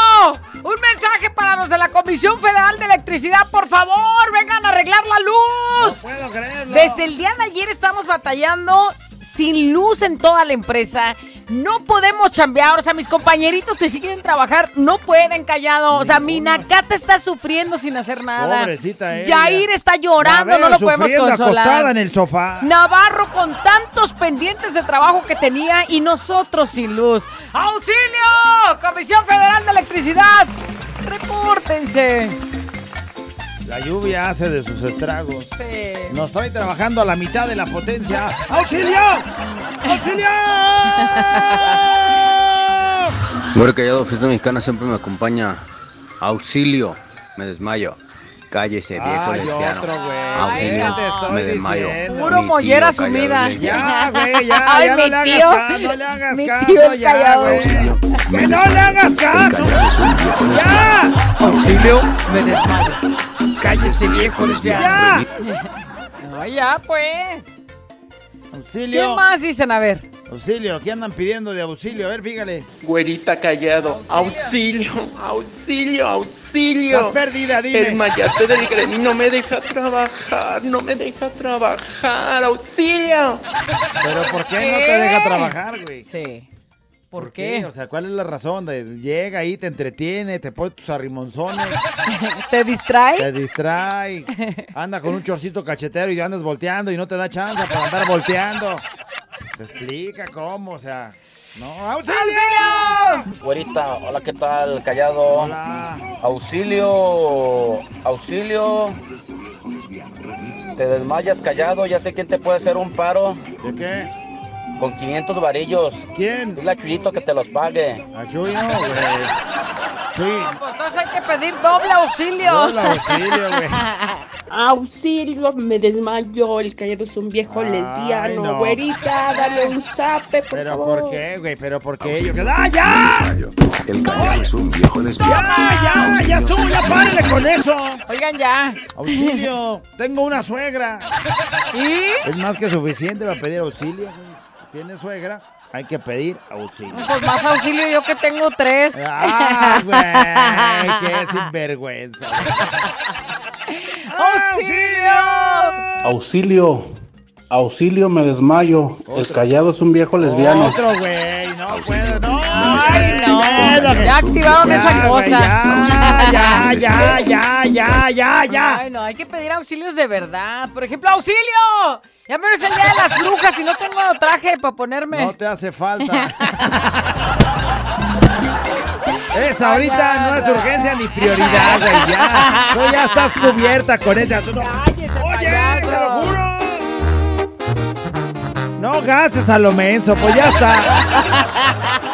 [SPEAKER 3] Un mensaje para los de la Comisión Federal de Electricidad, por favor, vengan a arreglar la
[SPEAKER 2] No
[SPEAKER 3] luz.
[SPEAKER 2] puedo creerlo.
[SPEAKER 3] Desde el día de ayer estamos batallando sin luz en toda la empresa. No podemos chambear, o sea, mis compañeritos que siguen trabajar no pueden callado. O sea, mi Nakata está sufriendo sin hacer nada.
[SPEAKER 2] Pobrecita ella.
[SPEAKER 3] Yair está llorando, no lo podemos
[SPEAKER 2] sufriendo acostada
[SPEAKER 3] consolar.
[SPEAKER 2] en el sofá.
[SPEAKER 3] Navarro con tantos pendientes de trabajo que tenía y nosotros sin luz. ¡Auxilio! Comisión Federal de Electricidad. Repórtense.
[SPEAKER 2] La lluvia hace de sus estragos.
[SPEAKER 3] Sí.
[SPEAKER 2] Nos trae trabajando a la mitad de la potencia. ¡Auxilio! ¡Auxilio!
[SPEAKER 13] Güero Callado, Fiesta Mexicana siempre me acompaña. Auxilio, me desmayo. Cállese, viejo
[SPEAKER 2] Ay,
[SPEAKER 13] lesbiano.
[SPEAKER 2] otro, güey.
[SPEAKER 13] Auxilio,
[SPEAKER 2] estoy
[SPEAKER 13] me desmayo.
[SPEAKER 2] diciendo.
[SPEAKER 3] Puro
[SPEAKER 13] Mi tío
[SPEAKER 3] mollera
[SPEAKER 13] callado
[SPEAKER 3] sumida.
[SPEAKER 2] Ya, güey, ya,
[SPEAKER 3] Ay,
[SPEAKER 2] ya
[SPEAKER 3] mi
[SPEAKER 2] no le hagas
[SPEAKER 3] tío.
[SPEAKER 2] caso, no le hagas
[SPEAKER 3] Mi
[SPEAKER 2] caso,
[SPEAKER 3] tío
[SPEAKER 2] ya,
[SPEAKER 3] callado.
[SPEAKER 14] Auxilio, me
[SPEAKER 2] ¡Que no le hagas caso! ¡Ya!
[SPEAKER 3] Auxilio, me desmayo. Cállese, viejo lesbiano.
[SPEAKER 2] ¡Ya!
[SPEAKER 3] No, ya, pues. ¿Qué
[SPEAKER 2] Auxilio.
[SPEAKER 3] más dicen? A ver.
[SPEAKER 2] Auxilio, ¿qué andan pidiendo de auxilio? A ver, fíjale.
[SPEAKER 15] Güerita callado. Auxilio, auxilio,
[SPEAKER 2] Estás
[SPEAKER 15] auxilio.
[SPEAKER 2] perdida,
[SPEAKER 15] El
[SPEAKER 2] dime.
[SPEAKER 15] mayate del gremio no me deja trabajar, no me deja trabajar, auxilio.
[SPEAKER 2] Pero ¿por qué no te
[SPEAKER 3] ¿Qué?
[SPEAKER 2] deja trabajar, güey?
[SPEAKER 3] Sí. ¿Por, qué?
[SPEAKER 2] O sea, ¿cuál es la razón? De, llega ahí, te entretiene, te pone tus arrimonzones,
[SPEAKER 3] ¿Te distrae?
[SPEAKER 2] te distrae, anda con un chorcito cachetero y andas volteando y no te da chance para andar volteando. Se explica cómo, o sea, no, auxilio.
[SPEAKER 3] ¡Auxilio!
[SPEAKER 16] Güerita, hola, ¿qué tal? Callado.
[SPEAKER 2] Hola.
[SPEAKER 16] Auxilio, auxilio. Te desmayas callado, ya sé quién te puede hacer un paro
[SPEAKER 2] ¿De qué?
[SPEAKER 16] Con 500 varillos.
[SPEAKER 2] ¿Quién?
[SPEAKER 16] Dile a Chuyito que te los pague.
[SPEAKER 2] A Chuyo, güey. Sí.
[SPEAKER 3] Pues entonces hay que pedir doble auxilio.
[SPEAKER 2] Doble auxilio, güey.
[SPEAKER 17] Auxilio, me desmayo, el callado es un viejo
[SPEAKER 2] Ay,
[SPEAKER 17] lesbiano.
[SPEAKER 2] no.
[SPEAKER 17] Güerita, dale un zape, por
[SPEAKER 2] Pero
[SPEAKER 17] favor.
[SPEAKER 2] ¿por qué, güey? ¿Pero por qué? Yo ¡Ah, ya!
[SPEAKER 14] El callado es un viejo lesbiano.
[SPEAKER 2] ¡Ya, ya! ¡Ya estuvo! ¡Ya párale con eso!
[SPEAKER 3] Oigan ya.
[SPEAKER 2] ¡Auxilio! Tengo una suegra.
[SPEAKER 3] ¿Y?
[SPEAKER 2] Es más que suficiente para pedir auxilio. güey. ¿Tienes suegra? Hay que pedir auxilio.
[SPEAKER 3] Pues más auxilio yo que tengo tres.
[SPEAKER 2] ¡Ah, güey! ¡Qué sinvergüenza!
[SPEAKER 3] ¡Auxilio!
[SPEAKER 18] Auxilio, auxilio, me desmayo. El callado es un viejo lesbiano.
[SPEAKER 2] Otro, güey. No puedo, no.
[SPEAKER 3] Ay, no. Ya activaron esa cosa.
[SPEAKER 2] Ya, ya, ya, ya, ya, ya.
[SPEAKER 3] Ay, no, hay que pedir auxilios de verdad. Por ejemplo, ¡auxilio! Ya me es el día de las brujas y no tengo traje para ponerme.
[SPEAKER 2] No te hace falta. Esa ahorita no es urgencia ni prioridad, güey. Ya. Tú ya estás cubierta con ese asunto.
[SPEAKER 3] ¡Cállese,
[SPEAKER 2] Oye,
[SPEAKER 3] payaso!
[SPEAKER 2] te lo juro. No gastes a lo menso, pues ya está.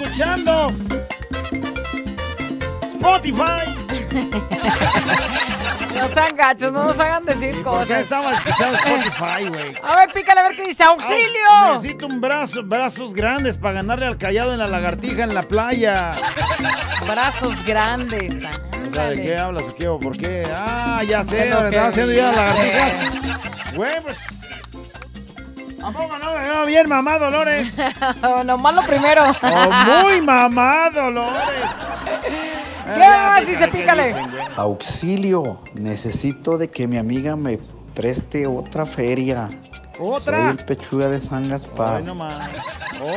[SPEAKER 2] Escuchando Spotify.
[SPEAKER 3] No sean gachos, no nos hagan decir
[SPEAKER 2] ¿Por
[SPEAKER 3] cosas.
[SPEAKER 2] qué estamos escuchando Spotify, güey?
[SPEAKER 3] A ver, pícale a ver qué dice. ¡Auxilio!
[SPEAKER 2] Necesito un brazo, brazos grandes para ganarle al callado en la lagartija en la playa.
[SPEAKER 3] Brazos grandes.
[SPEAKER 2] O sea, ¿de
[SPEAKER 3] ándale.
[SPEAKER 2] qué hablas o qué o por qué? Ah, ya sé,
[SPEAKER 3] que
[SPEAKER 2] estaba haciendo ya las lagartijas. Güey, pues. ¿A poco no me veo bien, mamá Dolores?
[SPEAKER 3] Nomás lo primero.
[SPEAKER 2] Oh, muy mamá Dolores.
[SPEAKER 3] ¿Qué más? Dice, pícale.
[SPEAKER 18] Auxilio, necesito de que mi amiga me preste otra feria.
[SPEAKER 2] ¿Otra?
[SPEAKER 18] Soy el pechuga de San Gaspar.
[SPEAKER 2] Ay, no más.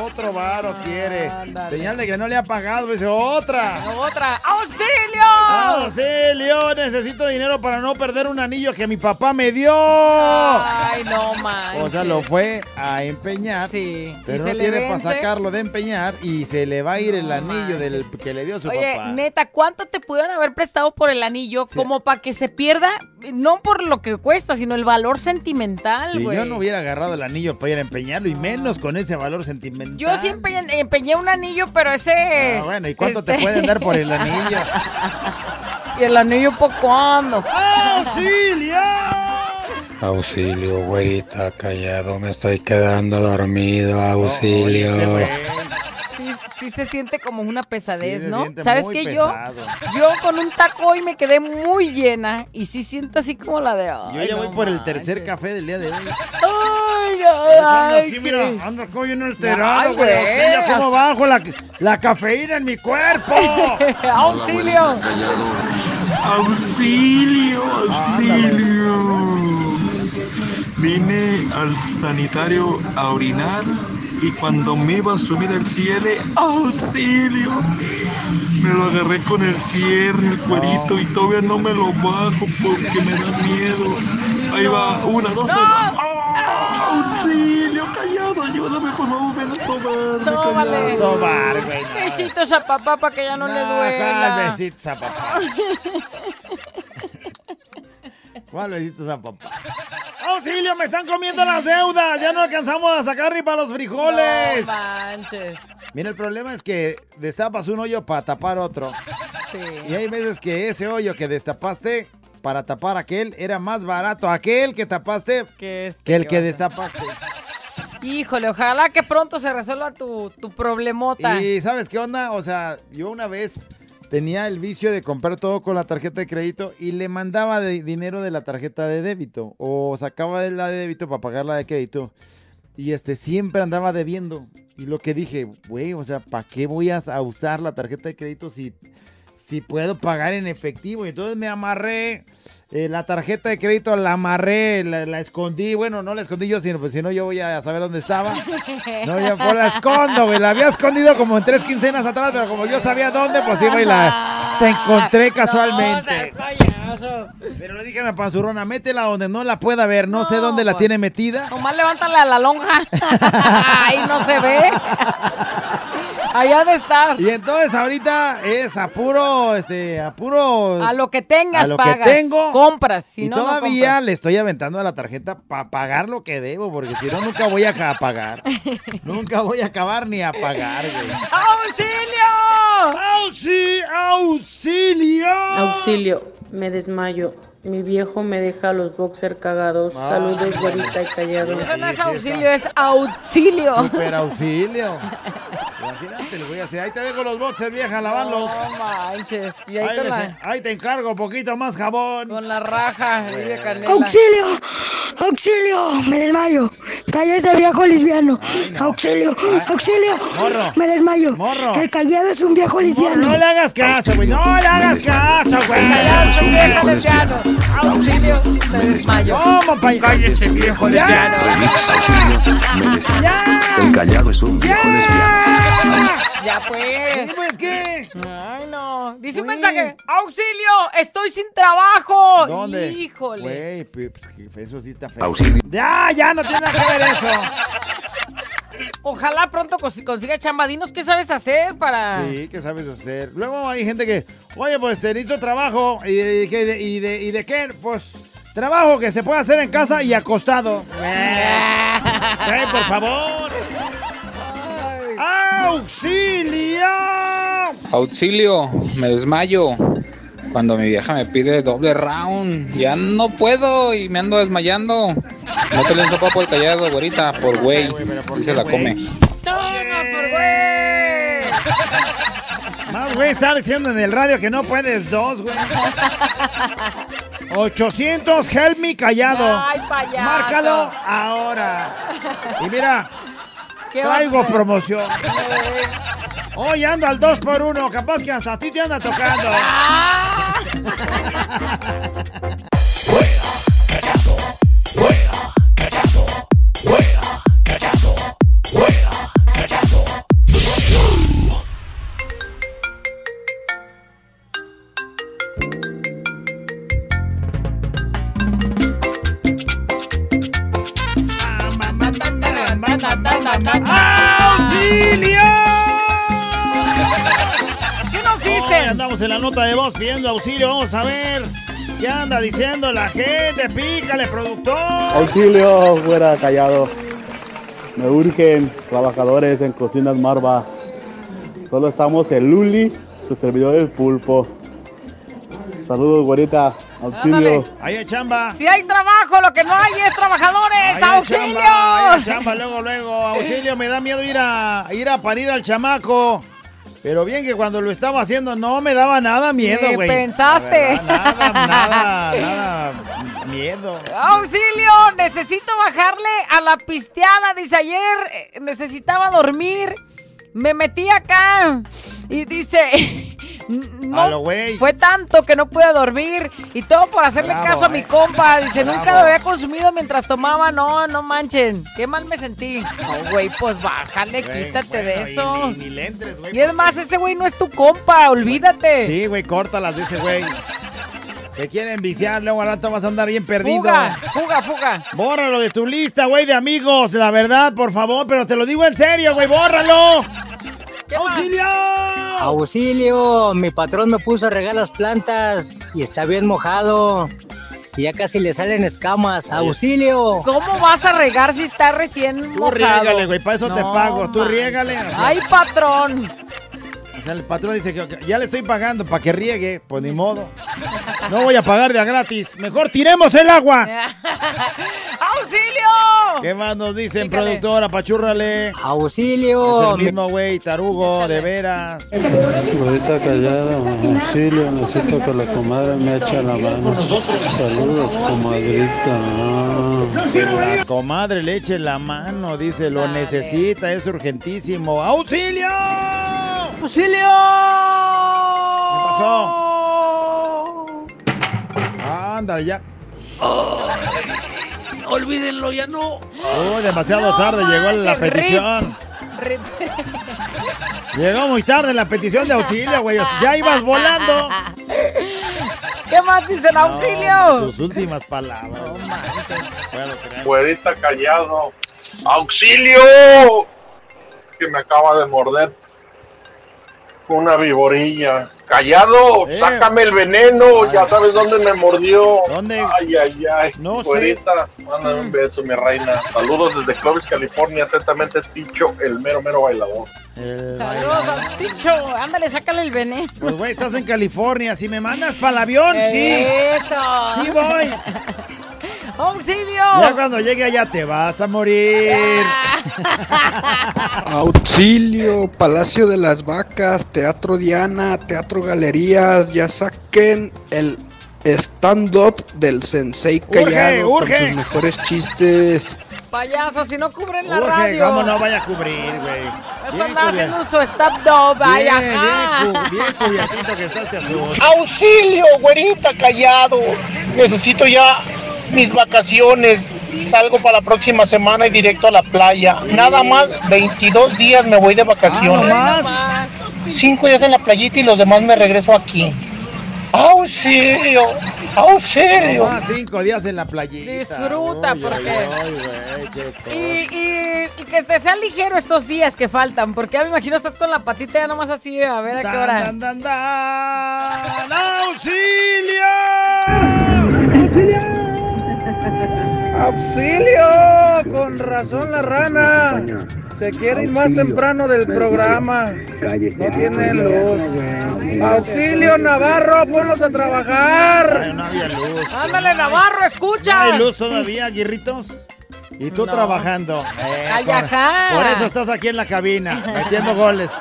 [SPEAKER 2] Otro varo quiere. Señal de que no le ha pagado. Dice, otra.
[SPEAKER 3] Otra. ¡Auxilio!
[SPEAKER 2] Auxilio, necesito dinero para no perder un anillo que mi papá me dio.
[SPEAKER 3] Ay, no manches.
[SPEAKER 2] O sea, lo fue a empeñar.
[SPEAKER 3] Sí.
[SPEAKER 2] Pero
[SPEAKER 3] ¿Y
[SPEAKER 2] no tiene para sacarlo de empeñar y se le va a ir el anillo del que le dio su
[SPEAKER 3] Oye,
[SPEAKER 2] papá.
[SPEAKER 3] neta, ¿cuánto te pudieron haber prestado por el anillo como para que se pierda? No por lo que cuesta, sino el valor sentimental, güey.
[SPEAKER 2] yo no hubiera agarrado el anillo para ir a empeñarlo y menos con ese valor sentimental.
[SPEAKER 3] Yo sí empeñé, empeñé un anillo, pero ese...
[SPEAKER 2] Ah, bueno, ¿y cuánto te pueden dar por el anillo?
[SPEAKER 3] y el anillo por cuándo.
[SPEAKER 2] ¡Auxilio!
[SPEAKER 19] Auxilio, güerita, callado, me estoy quedando dormido, auxilio.
[SPEAKER 3] Sí, sí se siente como una pesadez,
[SPEAKER 19] Sí, se
[SPEAKER 3] ¿no?
[SPEAKER 19] siente
[SPEAKER 3] ¿Sabes
[SPEAKER 19] muy
[SPEAKER 3] qué?
[SPEAKER 19] pesado.
[SPEAKER 3] Yo, yo con un taco hoy me quedé muy llena y sí siento así como la de...
[SPEAKER 2] Yo
[SPEAKER 3] ay,
[SPEAKER 2] ya
[SPEAKER 3] no
[SPEAKER 2] voy por el tercer café del día de hoy.
[SPEAKER 3] Ay,
[SPEAKER 2] Eso ando
[SPEAKER 3] ay,
[SPEAKER 2] así,
[SPEAKER 3] qué-
[SPEAKER 2] mira, ando como bien
[SPEAKER 3] Ay,
[SPEAKER 2] alterado, güey.
[SPEAKER 3] güey.
[SPEAKER 2] Auxilio, cómo bajo la, la cafeína en mi cuerpo.
[SPEAKER 3] ¡Auxilio!
[SPEAKER 20] Auxilio, auxilio. Vine al sanitario a orinar y cuando me iba a subir el cierre, auxilio. Me lo agarré con el cierre, el cuerito y todavía no me lo bajo porque me da miedo. Ahí va, una, dos, tres. Auxilio, callado, ayúdame por favor, ven a sobarme.
[SPEAKER 3] Sóbale.
[SPEAKER 2] Sobar, güey, no.
[SPEAKER 3] Besitos a papá para que ya no, le
[SPEAKER 2] Ah,
[SPEAKER 3] duela.
[SPEAKER 2] ¿Cuál besitos a papá? ¿Cuál besitos a papá? ¡Auxilio! ¡Me están comiendo las deudas! ¡Ya no alcanzamos a sacar ni para los frijoles!
[SPEAKER 3] No manches.
[SPEAKER 2] Mira, el problema es que destapas un hoyo para tapar otro.
[SPEAKER 3] Sí.
[SPEAKER 2] Y hay veces que ese hoyo que destapaste para tapar aquel era más barato aquel que tapaste
[SPEAKER 3] Que este
[SPEAKER 2] que el
[SPEAKER 3] que
[SPEAKER 2] que destapaste.
[SPEAKER 3] Híjole, ojalá que pronto se resuelva tu, tu problemota.
[SPEAKER 2] Y ¿sabes qué onda? O sea, yo una vez tenía el vicio de comprar todo con la tarjeta de crédito y le mandaba de- dinero de la tarjeta de débito o sacaba de la de débito para pagar la de crédito y este siempre andaba debiendo. Y lo que dije, güey, o sea, ¿para qué voy a usar la tarjeta de crédito si, si puedo pagar en efectivo? Y entonces me amarré eh, la tarjeta de crédito, la amarré, la, la escondí. Bueno, no la escondí yo, sino pues si no yo voy a saber dónde estaba. No, yo pues la escondo, güey. La había escondido como en tres quincenas atrás, pero como yo sabía dónde, pues iba y la te encontré casualmente. Pero le dije a mi panzurrona, métela donde no la pueda ver. No, sé dónde la
[SPEAKER 3] pues.
[SPEAKER 2] tiene metida.
[SPEAKER 3] Nomás levántale a la lonja. Ahí no se ve. Allá de estar.
[SPEAKER 2] Y entonces ahorita es a puro, este, a puro...
[SPEAKER 3] A lo que tengas
[SPEAKER 2] a lo
[SPEAKER 3] pagas.
[SPEAKER 2] que tengo.
[SPEAKER 3] Compras. Si
[SPEAKER 2] y
[SPEAKER 3] no, no
[SPEAKER 2] todavía
[SPEAKER 3] compras.
[SPEAKER 2] le estoy aventando a la tarjeta para pagar lo que debo, porque si no, nunca voy a pagar. nunca voy a acabar ni a pagar, güey.
[SPEAKER 3] ¡Auxilio!
[SPEAKER 2] ¡Auxilio!
[SPEAKER 21] Auxilio, me desmayo. Mi viejo me deja los boxer cagados. Saludos, güerita y callado.
[SPEAKER 3] Eso no es auxilio, es auxilio.
[SPEAKER 2] Super auxilio. Imagínate, le voy a hacer. Ahí te dejo los boxers, vieja, lavarlos.
[SPEAKER 3] No manches. Y ahí,
[SPEAKER 2] Ahí,
[SPEAKER 3] con,
[SPEAKER 2] les-
[SPEAKER 3] la,
[SPEAKER 2] ahí te encargo un poquito más jabón.
[SPEAKER 3] con la raja canela.
[SPEAKER 22] ¡Auxilio! ¡Auxilio! ¡Me desmayo! ¡Calla ese viejo lesbiano! ¡Auxilio! ¡Auxilio!
[SPEAKER 2] Morro.
[SPEAKER 22] ¡Me desmayo!
[SPEAKER 2] Morro.
[SPEAKER 22] El callado es un viejo lesbiano.
[SPEAKER 2] No le hagas caso, güey. No le hagas caso, güey.
[SPEAKER 3] Callado es un viejo lesbiano. Auxilio, me desmayo.
[SPEAKER 2] ¿Cómo, pa'
[SPEAKER 20] Cállese, viejo lesbiano.
[SPEAKER 11] Auxilio, me desmayo. El callado es un viejo lesbiano.
[SPEAKER 3] Ya pues.
[SPEAKER 2] pues qué?
[SPEAKER 3] Ay, no. Dice un mensaje. ¡Auxilio! ¡Estoy sin trabajo!
[SPEAKER 2] ¿Dónde?
[SPEAKER 3] Híjole.
[SPEAKER 2] Güey, pues, eso sí está feo.
[SPEAKER 11] Auxilio.
[SPEAKER 2] Ya, ya, no tiene nada que ver eso.
[SPEAKER 3] Ojalá pronto cons- consiga chamba. Dinos qué sabes hacer para.
[SPEAKER 2] Sí, ¿qué sabes hacer? Luego hay gente que, oye, pues te necesito trabajo. ¿Y de, qué- de- y, de, ¿Y de qué? Pues trabajo que se puede hacer en casa y acostado. Eh, por favor. ¡Auxilio!
[SPEAKER 23] Auxilio, me desmayo. Cuando mi vieja me pide doble round, ya no puedo y me ando desmayando. No te le sopa por el callado, güerita, por güey. Y se la come.
[SPEAKER 3] ¡Toma por güey!
[SPEAKER 2] Más, güey, está diciendo en el radio que no puedes dos, güey. 800, help me callado.
[SPEAKER 3] Ay, payaso.
[SPEAKER 2] Márcalo ahora. Y mira,
[SPEAKER 3] ¿Qué vas a
[SPEAKER 2] traigo promoción. Hoy ando al 2 por 1 capaz que hasta a ti te anda tocando. ¡Auxilio! Andamos en la nota de voz pidiendo auxilio. Vamos a ver qué anda diciendo la gente. Pícale, productor.
[SPEAKER 24] Auxilio, fuera callado. Me urgen trabajadores en Cocinas Marva. Solo estamos el Luli, su servidor el Pulpo. Saludos, güerita. Auxilio.
[SPEAKER 2] Ahí hay chamba.
[SPEAKER 3] Si hay trabajo, lo que no hay es trabajadores.
[SPEAKER 2] Ahí hay
[SPEAKER 3] ¡Auxilio!
[SPEAKER 2] chamba, ahí hay chamba, luego, luego. Auxilio, me da miedo ir a ir a parir al chamaco. Pero bien que cuando lo estaba haciendo no me daba nada miedo,
[SPEAKER 3] ¿Qué
[SPEAKER 2] güey.
[SPEAKER 3] pensaste?
[SPEAKER 2] Verdad, Nada, nada, nada miedo.
[SPEAKER 3] ¡Auxilio! Necesito bajarle a la pisteada. Dice ayer eh, necesitaba dormir. Me metí acá y dice. No, fue tanto que no pude dormir y todo por hacerle
[SPEAKER 2] Bravo,
[SPEAKER 3] caso a mi
[SPEAKER 2] eh.
[SPEAKER 3] compa. Dice,
[SPEAKER 2] Bravo.
[SPEAKER 3] nunca lo había consumido mientras tomaba. No, no manchen. Qué mal me sentí. No, güey, pues bájale,
[SPEAKER 2] Güey,
[SPEAKER 3] quítate
[SPEAKER 2] bueno,
[SPEAKER 3] de
[SPEAKER 2] y
[SPEAKER 3] eso.
[SPEAKER 2] Ni, ni le entres, güey.
[SPEAKER 3] Y es más, ese güey no es tu compa, olvídate.
[SPEAKER 2] Sí, güey, córtalas de ese güey. Te quieren viciar, luego al rato vas a andar bien perdido.
[SPEAKER 3] Fuga, fuga, fuga.
[SPEAKER 2] Bórralo de tu lista, güey, de amigos, la verdad, por favor, pero te lo digo en serio, güey, bórralo. ¡Auxilio!
[SPEAKER 13] Auxilio, mi patrón me puso a regar las plantas y está bien mojado. Y ya casi le salen escamas. Auxilio.
[SPEAKER 3] ¿Cómo vas a regar si está recién
[SPEAKER 2] Tú
[SPEAKER 3] mojado?
[SPEAKER 2] riégale, güey, para eso te pago. Tú
[SPEAKER 3] manches.
[SPEAKER 2] riégale. O sea,
[SPEAKER 3] Ay, patrón.
[SPEAKER 2] o sea, el patrón dice que que ya le estoy pagando para que riegue, pues ni modo. No voy a pagar de a gratis. Mejor tiremos el agua.
[SPEAKER 3] ¡Auxilio!
[SPEAKER 2] ¿Qué más nos dicen,
[SPEAKER 13] Dígale.
[SPEAKER 2] productora? Apachúrrale.
[SPEAKER 13] Auxilio.
[SPEAKER 2] Es el mismo güey, tarugo, de veras.
[SPEAKER 19] Güerita callada, auxilio, necesito que la comadre me eche la mano. Saludos, comadrita.
[SPEAKER 2] Que la comadre le eche la mano, dice, lo necesita, es urgentísimo. ¡Auxilio!
[SPEAKER 25] ¡Auxilio!
[SPEAKER 2] ¿Qué pasó? Ándale, ya.
[SPEAKER 25] Olvídenlo, ya no.
[SPEAKER 2] Oh, demasiado
[SPEAKER 3] No
[SPEAKER 2] tarde llegó la petición.
[SPEAKER 3] Rip.
[SPEAKER 2] Llegó muy tarde la petición de auxilio, güey. Ya ibas volando.
[SPEAKER 3] ¿Qué más dicen? ¡Auxilio!
[SPEAKER 2] Sus últimas palabras. Creer.
[SPEAKER 20] Güerita callado. ¡Auxilio! Que me acaba de morder una viborilla. ¡Callado!
[SPEAKER 2] Eh.
[SPEAKER 20] ¡Sácame el veneno! Ya sabes dónde me mordió.
[SPEAKER 2] ¿Dónde?
[SPEAKER 20] Ay, ay, ay.
[SPEAKER 2] No sé.
[SPEAKER 20] Güerita, mándame un beso, mi reina. Saludos desde Clovis, California. Atentamente, Ticho, el mero, mero bailador.
[SPEAKER 2] El
[SPEAKER 3] Saludos al Ticho. Ándale, sácale el veneno.
[SPEAKER 2] Pues, güey, estás en California. Si me mandas para el avión, sí.
[SPEAKER 3] Eso.
[SPEAKER 2] Sí voy.
[SPEAKER 3] ¡Auxilio!
[SPEAKER 2] Ya cuando llegue allá te vas a morir.
[SPEAKER 26] Auxilio, Palacio de las Vacas, Teatro Diana, Teatro Galerías, ya saquen el stand-up del Sensei
[SPEAKER 2] Urge,
[SPEAKER 26] Callado
[SPEAKER 2] urge.
[SPEAKER 26] con sus mejores chistes.
[SPEAKER 3] Payaso, si no cubren la
[SPEAKER 2] Urge,
[SPEAKER 3] radio.
[SPEAKER 2] ¿cómo no vaya a cubrir, güey?
[SPEAKER 3] Eso
[SPEAKER 2] Bien
[SPEAKER 3] anda haciendo su stop dog. Ay,
[SPEAKER 2] Bien, bien, bien cubiertito que está este asunto.
[SPEAKER 25] ¡Auxilio, güerita callado! Necesito ya mis vacaciones. Salgo para la próxima semana y directo a la playa. Nada más 22 días me voy de vacaciones.
[SPEAKER 2] Ah, más.
[SPEAKER 25] Cinco días en la playita y los demás me regreso aquí. ¡Auxilio! ¡Auxilio!
[SPEAKER 2] Nomás cinco días en la playita.
[SPEAKER 3] Disfruta,
[SPEAKER 2] Uy,
[SPEAKER 3] porque-
[SPEAKER 2] ay, ay, güey, qué cosa.
[SPEAKER 3] Y, y- y que te sea ligero estos días que faltan, porque ya me imagino estás con la patita ya nomás así, a ver a qué
[SPEAKER 2] Dan,
[SPEAKER 3] hora.
[SPEAKER 2] dan, dan, dan. ¡Auxilio!
[SPEAKER 25] ¡Auxilio! Con razón la rana.
[SPEAKER 27] Se quiere ir más temprano del programa. No tiene luz. Auxilio Navarro, ponlos a trabajar.
[SPEAKER 2] No había luz.
[SPEAKER 3] Ándale, Navarro, escucha.
[SPEAKER 2] Hay luz todavía, guirritos. Y tú
[SPEAKER 3] No.
[SPEAKER 2] trabajando. Eh,
[SPEAKER 3] Ay,
[SPEAKER 2] por, por eso estás aquí en la cabina, metiendo goles.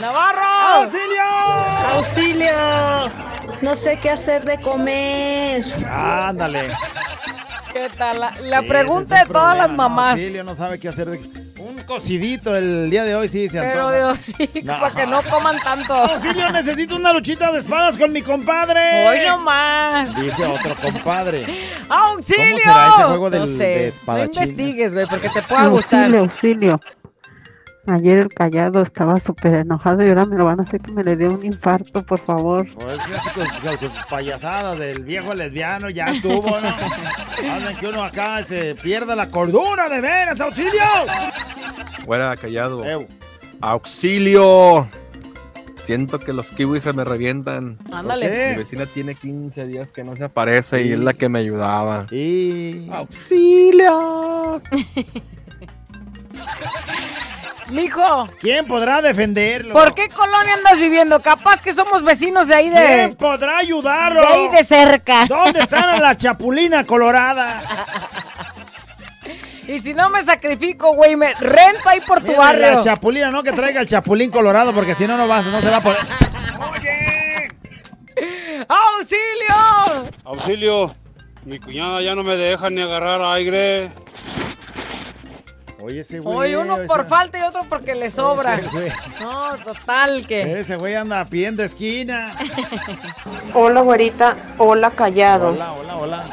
[SPEAKER 3] ¡Navarro!
[SPEAKER 2] ¡Auxilio!
[SPEAKER 28] ¡Auxilio! No sé qué hacer de comer.
[SPEAKER 2] Ándale.
[SPEAKER 3] ¿Qué tal? La, la
[SPEAKER 2] Sí,
[SPEAKER 3] pregunta de todas las
[SPEAKER 2] ¿no?
[SPEAKER 3] mamás.
[SPEAKER 2] Auxilio no sabe qué hacer. de- Un cocidito el día de hoy sí se
[SPEAKER 3] Pero. Dios, sí,
[SPEAKER 2] No.
[SPEAKER 3] para que no coman tanto.
[SPEAKER 2] Auxilio, necesito una luchita de espadas con mi compadre.
[SPEAKER 3] Hoy nomás.
[SPEAKER 2] Dice otro compadre.
[SPEAKER 3] ¡Auxilio!
[SPEAKER 2] ¿Cómo será ese juego del-
[SPEAKER 3] no sé.
[SPEAKER 2] de
[SPEAKER 3] No
[SPEAKER 2] espadachines?
[SPEAKER 3] investigues, güey, porque te pueda gustar.
[SPEAKER 29] Auxilio, auxilio. Ayer el callado estaba súper enojado y ahora me lo van a hacer que me le dé un infarto, por favor.
[SPEAKER 2] Pues que así con, con- con sus payasadas del viejo lesbiano ya tuvo, ¿no? Hacen que uno acá se pierda la cordura de veras, auxilio.
[SPEAKER 30] Fuera callado. ¡Auxilio! Siento que los kiwis se me revientan.
[SPEAKER 3] Ándale.
[SPEAKER 30] Mi vecina tiene 15 días que no se aparece y es la que me ayudaba.
[SPEAKER 2] Y...
[SPEAKER 30] ¡Auxilio!
[SPEAKER 3] Mijo,
[SPEAKER 2] ¿Quién podrá defenderlo?
[SPEAKER 3] ¿por qué colonia andas viviendo? Capaz que somos vecinos de ahí de...
[SPEAKER 2] ¿Quién podrá ayudarlo?
[SPEAKER 3] De ahí de cerca.
[SPEAKER 2] ¿Dónde está la chapulina colorada?
[SPEAKER 3] Y si no me sacrifico, güey, me rento ahí por tu
[SPEAKER 2] Mira,
[SPEAKER 3] barrio.
[SPEAKER 2] La chapulina, no que traiga el chapulín colorado, porque si no, no vas, no se va a poder.
[SPEAKER 3] ¡Auxilio!
[SPEAKER 31] Auxilio, mi cuñada ya no me deja ni agarrar aire.
[SPEAKER 2] Oye, ese güey.
[SPEAKER 3] Hoy uno por falta y otro porque le sobra. No, total que.
[SPEAKER 2] Ese güey anda pidiendo esquina.
[SPEAKER 21] Hola, güerita. Hola, callado.
[SPEAKER 2] Hola, hola, hola.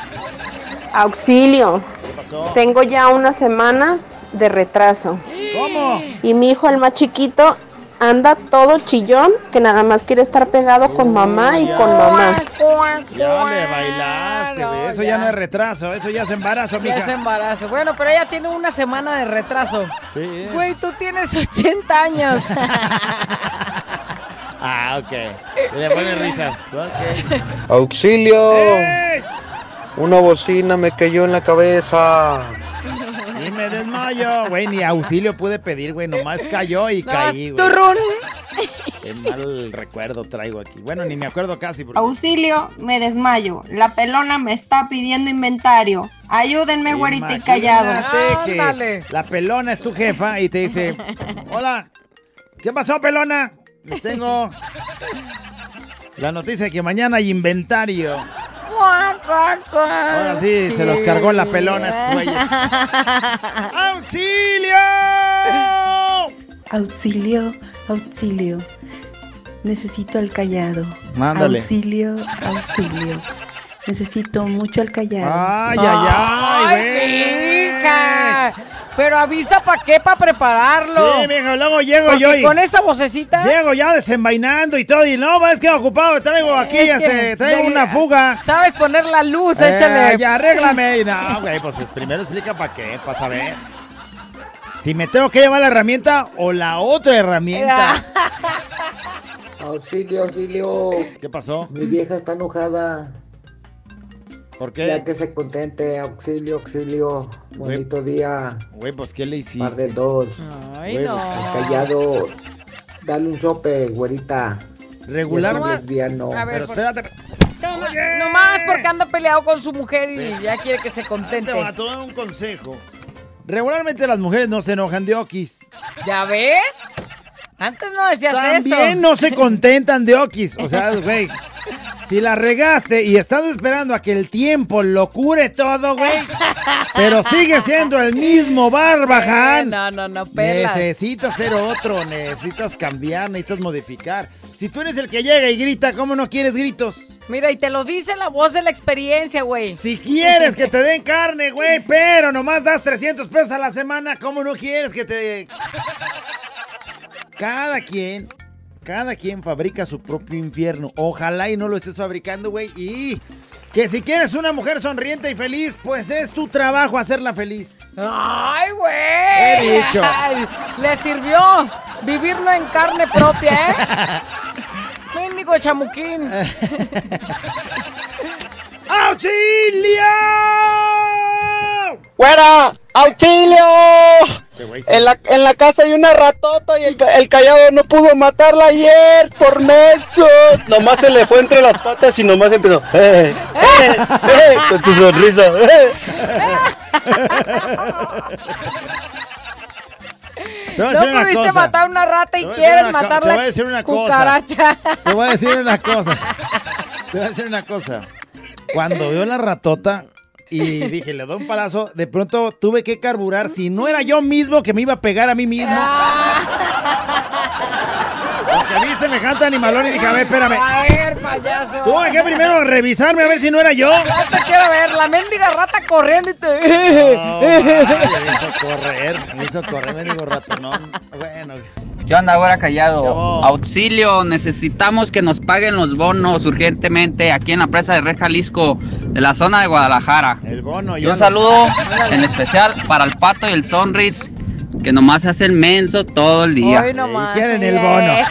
[SPEAKER 21] Auxilio.
[SPEAKER 2] ¿Qué pasó?
[SPEAKER 21] Tengo ya una semana de retraso.
[SPEAKER 2] ¿Cómo?
[SPEAKER 21] Y mi hijo, el más chiquito, anda todo chillón que nada más quiere estar pegado con mamá y con mamá.
[SPEAKER 2] Ya le bailaste, güey. Eso ya. no es retraso, eso ya es embarazo,
[SPEAKER 3] Ya es
[SPEAKER 2] mija.
[SPEAKER 3] embarazo. Bueno, pero ella tiene una semana de retraso.
[SPEAKER 2] Sí. es.
[SPEAKER 3] Güey, tú tienes 80 años.
[SPEAKER 2] Ah, ok. Y le pone risas. Ok.
[SPEAKER 32] Auxilio. Una bocina me cayó en la cabeza.
[SPEAKER 2] Y me desmayo. Güey, ni auxilio pude pedir, güey. Nomás cayó y
[SPEAKER 3] Nada
[SPEAKER 2] caí, güey.
[SPEAKER 3] turrún.
[SPEAKER 2] Qué mal recuerdo traigo aquí. Bueno, ni me acuerdo casi. porque-
[SPEAKER 33] Auxilio, me desmayo. La pelona me está pidiendo inventario. Ayúdenme, güerita y callado.
[SPEAKER 2] Que la pelona es tu jefa y te dice, hola, ¿qué pasó, pelona? Les tengo la noticia de que mañana hay inventario. Ahora sí, se los cargó la pelona a estos güeyes. ¡Auxilio!
[SPEAKER 29] Auxilio, auxilio. Necesito al callado.
[SPEAKER 2] Mándale.
[SPEAKER 29] Auxilio, auxilio. Necesito mucho al callado.
[SPEAKER 2] Ay, ay, ay, güey.
[SPEAKER 3] hija! Pero avisa para qué, para prepararlo.
[SPEAKER 2] Sí, mija, luego llego
[SPEAKER 3] Porque
[SPEAKER 2] yo y...
[SPEAKER 3] con esa vocecita.
[SPEAKER 2] Llego ya desenvainando y todo, y no, es que ocupado, traigo aquí,
[SPEAKER 3] Es
[SPEAKER 2] ya
[SPEAKER 3] que
[SPEAKER 2] se- traigo una fuga.
[SPEAKER 3] ¿Sabes poner la luz?
[SPEAKER 2] Eh,
[SPEAKER 3] Échale.
[SPEAKER 2] ya, arréglame. Y No, güey, pues es- primero explica para qué, para saber. Si me tengo que llevar la herramienta o la otra herramienta.
[SPEAKER 34] Auxilio, auxilio.
[SPEAKER 2] ¿Qué pasó?
[SPEAKER 34] Mi vieja está enojada.
[SPEAKER 2] ¿Por qué?
[SPEAKER 34] Ya que se contente, auxilio, auxilio. Bonito día.
[SPEAKER 2] Güey, pues ¿qué le hiciste?
[SPEAKER 34] Par de dos.
[SPEAKER 3] Ay,
[SPEAKER 34] Güey,
[SPEAKER 3] no.
[SPEAKER 34] pues, Callado. Dale un sope, güerita.
[SPEAKER 2] Regular.
[SPEAKER 34] Lesbiano.
[SPEAKER 3] A ver,
[SPEAKER 2] Pero
[SPEAKER 3] por-
[SPEAKER 2] espérate.
[SPEAKER 3] Toma, Nomás porque anda peleado con su mujer y ya quiere que se contente.
[SPEAKER 2] Te voy a tomar un consejo. Regularmente las mujeres no se enojan de okis.
[SPEAKER 3] ¿Ya ves? Antes no decías eso.
[SPEAKER 2] También no se contentan de okis. O sea, güey. Si la regaste y estás esperando a que el tiempo lo cure todo, güey. Pero sigue siendo el mismo barbaján.
[SPEAKER 3] No, no, no, pelas.
[SPEAKER 2] Necesitas ser otro, necesitas cambiar, necesitas modificar. Si tú eres el que llega y grita, ¿cómo no quieres gritos?
[SPEAKER 3] Mira, y te lo dice la voz de la experiencia, güey.
[SPEAKER 2] Si quieres que te den carne, güey, pero nomás das 300 pesos a la semana, ¿cómo no quieres que te... Cada quien, cada quien fabrica su propio infierno. Ojalá y no lo estés fabricando, güey. Y que si quieres una mujer sonriente y feliz, pues es tu trabajo hacerla feliz.
[SPEAKER 3] ¡Ay, güey!
[SPEAKER 2] He dicho.
[SPEAKER 3] Ay, Le sirvió vivirlo en carne propia, ¿eh? Chamuquín.
[SPEAKER 2] ¡Auxilio!
[SPEAKER 32] ¡Fuera! ¡Auxilio! En la, en la casa hay una ratota y el, el callado no pudo matarla ayer por menso. Nomás se le fue entre las patas y nomás empezó. ¡Eh! ¡Eh! ¡Eh! Con tu sonrisa. ¡Eh!
[SPEAKER 2] Te voy a
[SPEAKER 3] No
[SPEAKER 2] decir una
[SPEAKER 3] pudiste
[SPEAKER 2] cosa.
[SPEAKER 3] matar una rata y
[SPEAKER 2] Te voy a decir
[SPEAKER 3] quieres matar
[SPEAKER 2] te
[SPEAKER 3] la
[SPEAKER 2] voy a decir una cosa.
[SPEAKER 3] cucaracha.
[SPEAKER 2] Te voy a decir una cosa. Te voy a decir una cosa. Cuando vio la ratota y dije, le doy un palazo, de pronto tuve que carburar. Si no era yo mismo que me iba a pegar a mí mismo. Porque vi semejante animalón y dije, a ver, espérame.
[SPEAKER 3] A ver, payaso.
[SPEAKER 2] Tuve que primero revisarme a ver si no era yo.
[SPEAKER 3] Ya te quiero ver, la mendiga rata corriendo y te...
[SPEAKER 2] No, me hizo correr, me hizo correr, me digo ratonón. Bueno,
[SPEAKER 35] ¿Qué onda ahora callado? Auxilio, necesitamos que nos paguen los bonos urgentemente aquí en la presa de Red Jalisco, de la zona de Guadalajara.
[SPEAKER 2] el bono.
[SPEAKER 35] Y un saludo en especial para el Pato y el Sonris, que nomás se hacen mensos todo el día.
[SPEAKER 3] Hoy nomás.
[SPEAKER 2] quieren el bono.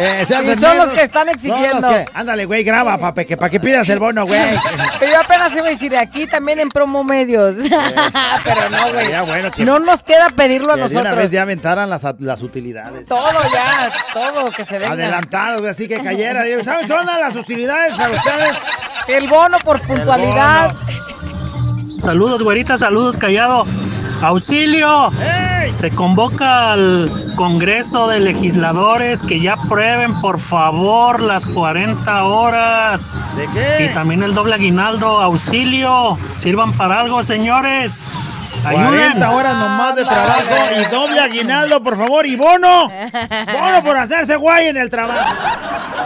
[SPEAKER 2] Eh, se
[SPEAKER 3] Y son los que están
[SPEAKER 2] Son
[SPEAKER 3] exigiendo.
[SPEAKER 2] los que- Ándale, güey, graba, papi, que para que pidas el bono, güey.
[SPEAKER 3] Pero yo apenas iba a decir, aquí también en promo medios. Pero no, güey.
[SPEAKER 2] Ya, bueno, que,
[SPEAKER 3] No nos queda pedirlo a
[SPEAKER 2] que de una
[SPEAKER 3] nosotros.
[SPEAKER 2] vez ya aventaran las, las utilidades.
[SPEAKER 3] Todo ya, todo que se venga.
[SPEAKER 2] Adelantados, güey, así que cayera. Digo, ¿Saben qué onda las utilidades para ustedes?
[SPEAKER 3] El bono por puntualidad.
[SPEAKER 36] Saludos, güerita, saludos, callado. ¡Auxilio! Se convoca al Congreso de Legisladores que ya aprueben, por favor, las 40 horas.
[SPEAKER 2] ¿De qué?
[SPEAKER 36] Y también el doble aguinaldo. ¡Auxilio! Sirvan para algo, señores. Ayuden.
[SPEAKER 2] 40 horas nomás de trabajo y doble aguinaldo, por favor, y bono. Bono por hacerse guay en el trabajo.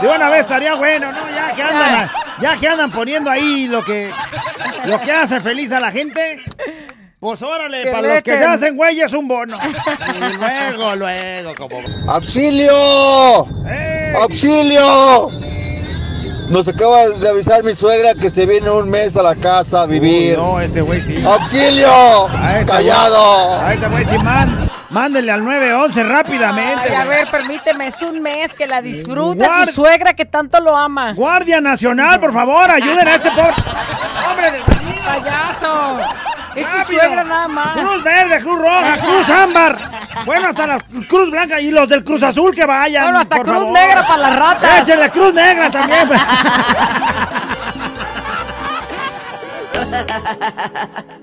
[SPEAKER 2] De una vez estaría bueno, ¿no? Ya que andan, ya que andan poniendo ahí lo que, lo que hace feliz a la gente. Pues órale,
[SPEAKER 32] Que
[SPEAKER 2] para los que se hacen güey es un bono. Y luego, luego, como...
[SPEAKER 1] ¡Auxilio! ¡Auxilio! Nos acaba de avisar mi suegra que se viene un mes a la casa a vivir.
[SPEAKER 2] Uy, no, este güey sí.
[SPEAKER 1] ¡Auxilio!
[SPEAKER 2] A este
[SPEAKER 1] ¡Callado!
[SPEAKER 2] güey- A este güey sí, man, mándenle al 911 rápidamente.
[SPEAKER 3] Ay, a ver, permíteme, es un mes que la disfruta
[SPEAKER 2] Guard-
[SPEAKER 3] su suegra que tanto lo ama.
[SPEAKER 2] Guardia Nacional, por favor, ayuden a este pobre... ¡Hombre de
[SPEAKER 3] payaso! Es su suegra nada más.
[SPEAKER 2] Cruz Verde, Cruz Roja, Cruz Ámbar. Bueno, hasta la Cruz Blanca y los del Cruz Azul que vayan.
[SPEAKER 3] Bueno, hasta
[SPEAKER 2] por
[SPEAKER 3] Cruz
[SPEAKER 2] favor.
[SPEAKER 3] Negra para las ratas.
[SPEAKER 2] Échenle Cruz Negra también.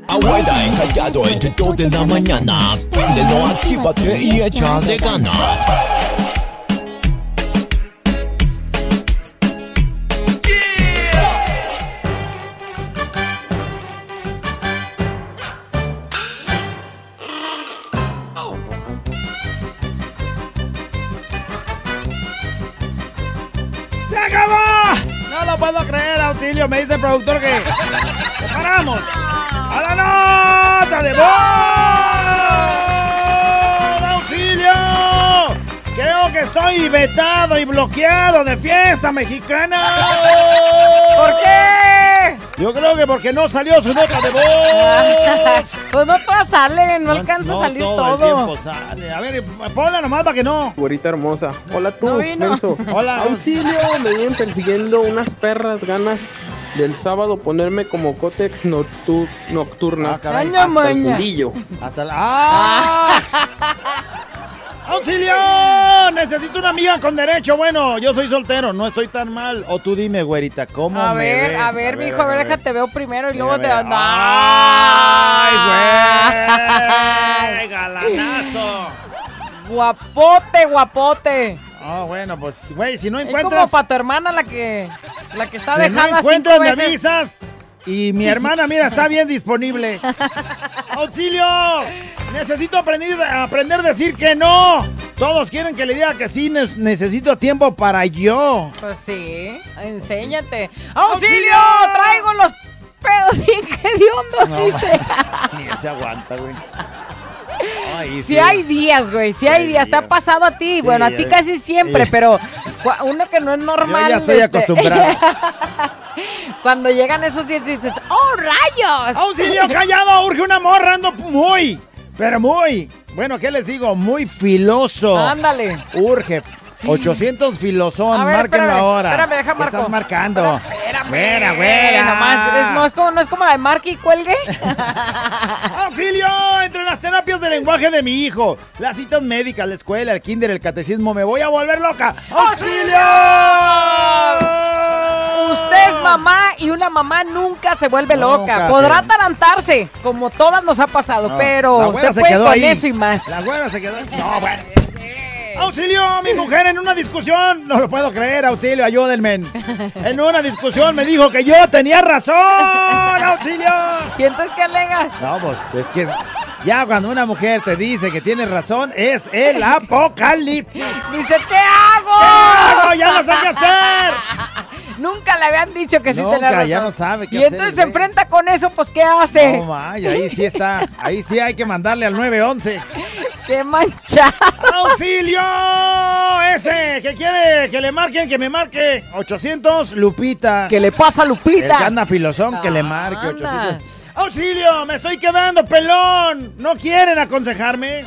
[SPEAKER 4] Abuela encallado entre 2 de la mañana. Préndelo, actívate y échale ganas.
[SPEAKER 2] Me dice el productor que ¡Paramos! ¡A la nota de voz! ¡Auxilio! Creo que estoy vetado y bloqueado de fiesta mexicana.
[SPEAKER 3] ¿Por qué?
[SPEAKER 2] Yo creo que porque no salió su nota de voz.
[SPEAKER 3] Pues no todas salen, no, alcanza
[SPEAKER 2] no
[SPEAKER 3] a salir
[SPEAKER 2] todo.
[SPEAKER 3] todo.
[SPEAKER 2] el tiempo sale. A ver, ponla nomás para que no.
[SPEAKER 30] Güerita hermosa. Hola tú, menso.
[SPEAKER 2] Hola.
[SPEAKER 30] Auxilio, me vienen persiguiendo unas perras ganas del sábado ponerme como cótex noctu- nocturna.
[SPEAKER 2] caray.
[SPEAKER 3] Maña,
[SPEAKER 30] Hasta el fundillo.
[SPEAKER 2] Hasta la. ¡Ah! ¡Auxilio! Necesito una amiga con derecho. Bueno, yo soy soltero, no estoy tan mal. O tú dime, güerita, ¿cómo
[SPEAKER 3] A
[SPEAKER 2] me
[SPEAKER 3] ver,
[SPEAKER 2] ves?
[SPEAKER 3] a ver, mijo, a ver, déjate veo primero y luego te.
[SPEAKER 2] ¡Ay, güey! ¡Galanazo!
[SPEAKER 3] Guapote, guapote.
[SPEAKER 2] Ah, bueno, pues, güey, si no
[SPEAKER 3] Es como
[SPEAKER 2] encuentras.
[SPEAKER 3] para tu hermana la que la que está
[SPEAKER 2] si no encuentras, me avisas. Y mi hermana, mira, está bien disponible. ¡Auxilio! Necesito aprender, aprender a decir que no. Todos quieren que le diga que sí, ne- necesito tiempo para yo.
[SPEAKER 3] Pues sí, enséñate. ¡Auxilio! Traigo los pedos bien hediondos,
[SPEAKER 2] No,
[SPEAKER 3] dice.
[SPEAKER 2] Ni se aguanta, güey. Ay,
[SPEAKER 3] Si hay días, güey, si hay días. Te ha pasado a ti, bueno, a ti
[SPEAKER 2] ya.
[SPEAKER 3] casi siempre,
[SPEAKER 2] Sí.
[SPEAKER 3] pero uno que no es normal.
[SPEAKER 2] Yo ya estoy
[SPEAKER 3] este,
[SPEAKER 2] acostumbrado.
[SPEAKER 3] Cuando llegan esos días dices, ¡oh, rayos!
[SPEAKER 2] ¡Auxilio, callado! Urge una morra, ando muy, pero muy. Bueno, ¿qué les digo? Muy filoso.
[SPEAKER 3] Ándale.
[SPEAKER 2] Urge. 800 filosón,
[SPEAKER 3] ver,
[SPEAKER 2] márquenlo ahora.
[SPEAKER 3] espérame, deja
[SPEAKER 2] ¿Qué
[SPEAKER 3] marco.
[SPEAKER 2] estás marcando?
[SPEAKER 3] Espérame,
[SPEAKER 2] Güera, güera.
[SPEAKER 3] nomás, es- no, es como, no es como la de Marky Cuelgue.
[SPEAKER 2] ¡Auxilio! Entre las terapias de lenguaje de mi hijo, las citas médicas, la escuela, el kinder, el catecismo, me voy a volver loca. ¡Auxilio!
[SPEAKER 3] Usted es mamá y una mamá nunca se vuelve loca.
[SPEAKER 2] Nunca,
[SPEAKER 3] Podrá
[SPEAKER 2] sí.
[SPEAKER 3] tarantarse, como todas nos ha pasado,
[SPEAKER 2] No,
[SPEAKER 3] pero
[SPEAKER 2] güera
[SPEAKER 3] se puede
[SPEAKER 2] quedó
[SPEAKER 3] con
[SPEAKER 2] ahí.
[SPEAKER 3] eso y más.
[SPEAKER 2] La güera se quedó. No, bueno. ¡Auxilio! Mi mujer en una discusión. No lo puedo creer, auxilio, ayúdenme. En una discusión me dijo que yo tenía razón. ¡Auxilio!
[SPEAKER 3] ¿Y entonces qué alegas?
[SPEAKER 2] No, pues es que ya cuando una mujer te dice que tienes razón, es el apocalipsis.
[SPEAKER 3] Dice, ¿qué hago?
[SPEAKER 2] ¿Qué hago? Ya no sé qué hacer.
[SPEAKER 3] Nunca le habían dicho que sí
[SPEAKER 2] Nunca,
[SPEAKER 3] tenía razón.
[SPEAKER 2] ya no sabe qué
[SPEAKER 3] Y
[SPEAKER 2] hacer,
[SPEAKER 3] entonces se enfrenta con eso, pues ¿qué hace?
[SPEAKER 2] No, may, ahí sí está. Ahí sí hay que mandarle al 911.
[SPEAKER 3] ¡Qué manchado!
[SPEAKER 2] ¡Auxilio! Ese que quiere que le marquen, que me marque 800 Lupita.
[SPEAKER 3] ¿Qué le pasa a Lupita?
[SPEAKER 2] El que anda filosón, que le marque
[SPEAKER 3] Anda.
[SPEAKER 2] 800. ¡Auxilio! ¡Me estoy quedando pelón! ¿No quieren aconsejarme?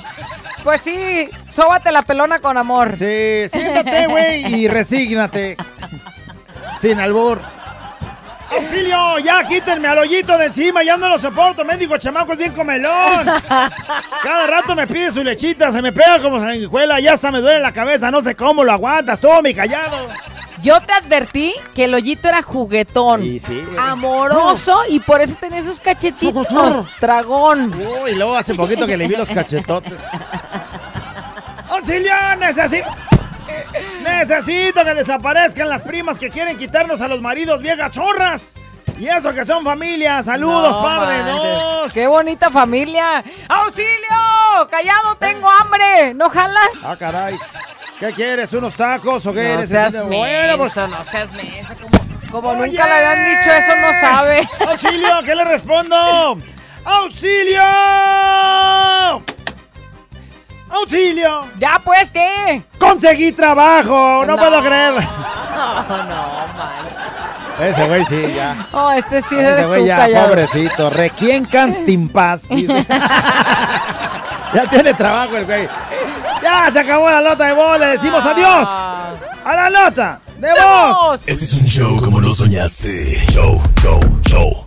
[SPEAKER 3] Pues sí, sóbate la pelona con amor.
[SPEAKER 2] Sí, siéntate, güey, y resígnate. Sin albur. ¡Auxilio! ¡Ya quítenme al hoyito de encima! ¡Ya no lo soporto! ¡Mendigo chamaco es bien comelón! Cada rato me pide su lechita, se me pega como sanguijuela, ya hasta me duele la cabeza, no sé cómo lo aguantas, todo mi callado.
[SPEAKER 3] Yo te advertí que el hoyito era juguetón,
[SPEAKER 2] Y sí.
[SPEAKER 3] amoroso y por eso tenía esos cachetitos, dragón.
[SPEAKER 2] Uy, luego hace poquito que le vi los cachetotes. ¡Auxilio! ¡Necesito! Necesito que desaparezcan las primas que quieren quitarnos a los maridos viejas chorras. Y eso que son familias. Saludos,
[SPEAKER 3] No
[SPEAKER 2] par de dos.
[SPEAKER 3] ¡Qué bonita familia! ¡Auxilio! ¡Callado, tengo hambre! ¿No jalas?
[SPEAKER 2] Ah, caray. ¿Qué quieres? ¿Unos tacos o qué?
[SPEAKER 3] No seas
[SPEAKER 2] Necesito- Bueno, pues-
[SPEAKER 3] no seas menso. Como, como
[SPEAKER 2] Oye.
[SPEAKER 3] nunca le habían dicho eso, no sabe.
[SPEAKER 2] ¡Auxilio! ¿Qué le respondo? ¡Auxilio! ¡Auxilio!
[SPEAKER 3] ¿Ya pues qué?
[SPEAKER 2] ¡Conseguí trabajo! No,
[SPEAKER 3] No.
[SPEAKER 2] puedo creer.
[SPEAKER 3] No, no, man.
[SPEAKER 2] Ese güey sí, ya.
[SPEAKER 3] Oh, este sí
[SPEAKER 2] Ese
[SPEAKER 3] eres
[SPEAKER 2] güey
[SPEAKER 3] tú,
[SPEAKER 2] ya,
[SPEAKER 3] callado.
[SPEAKER 2] pobrecito. Requien Paz. dice. ya tiene trabajo el güey. Ya se acabó la nota de voz. Le decimos adiós. A la nota de voz.
[SPEAKER 37] Este es un show como lo soñaste. Show, show, show.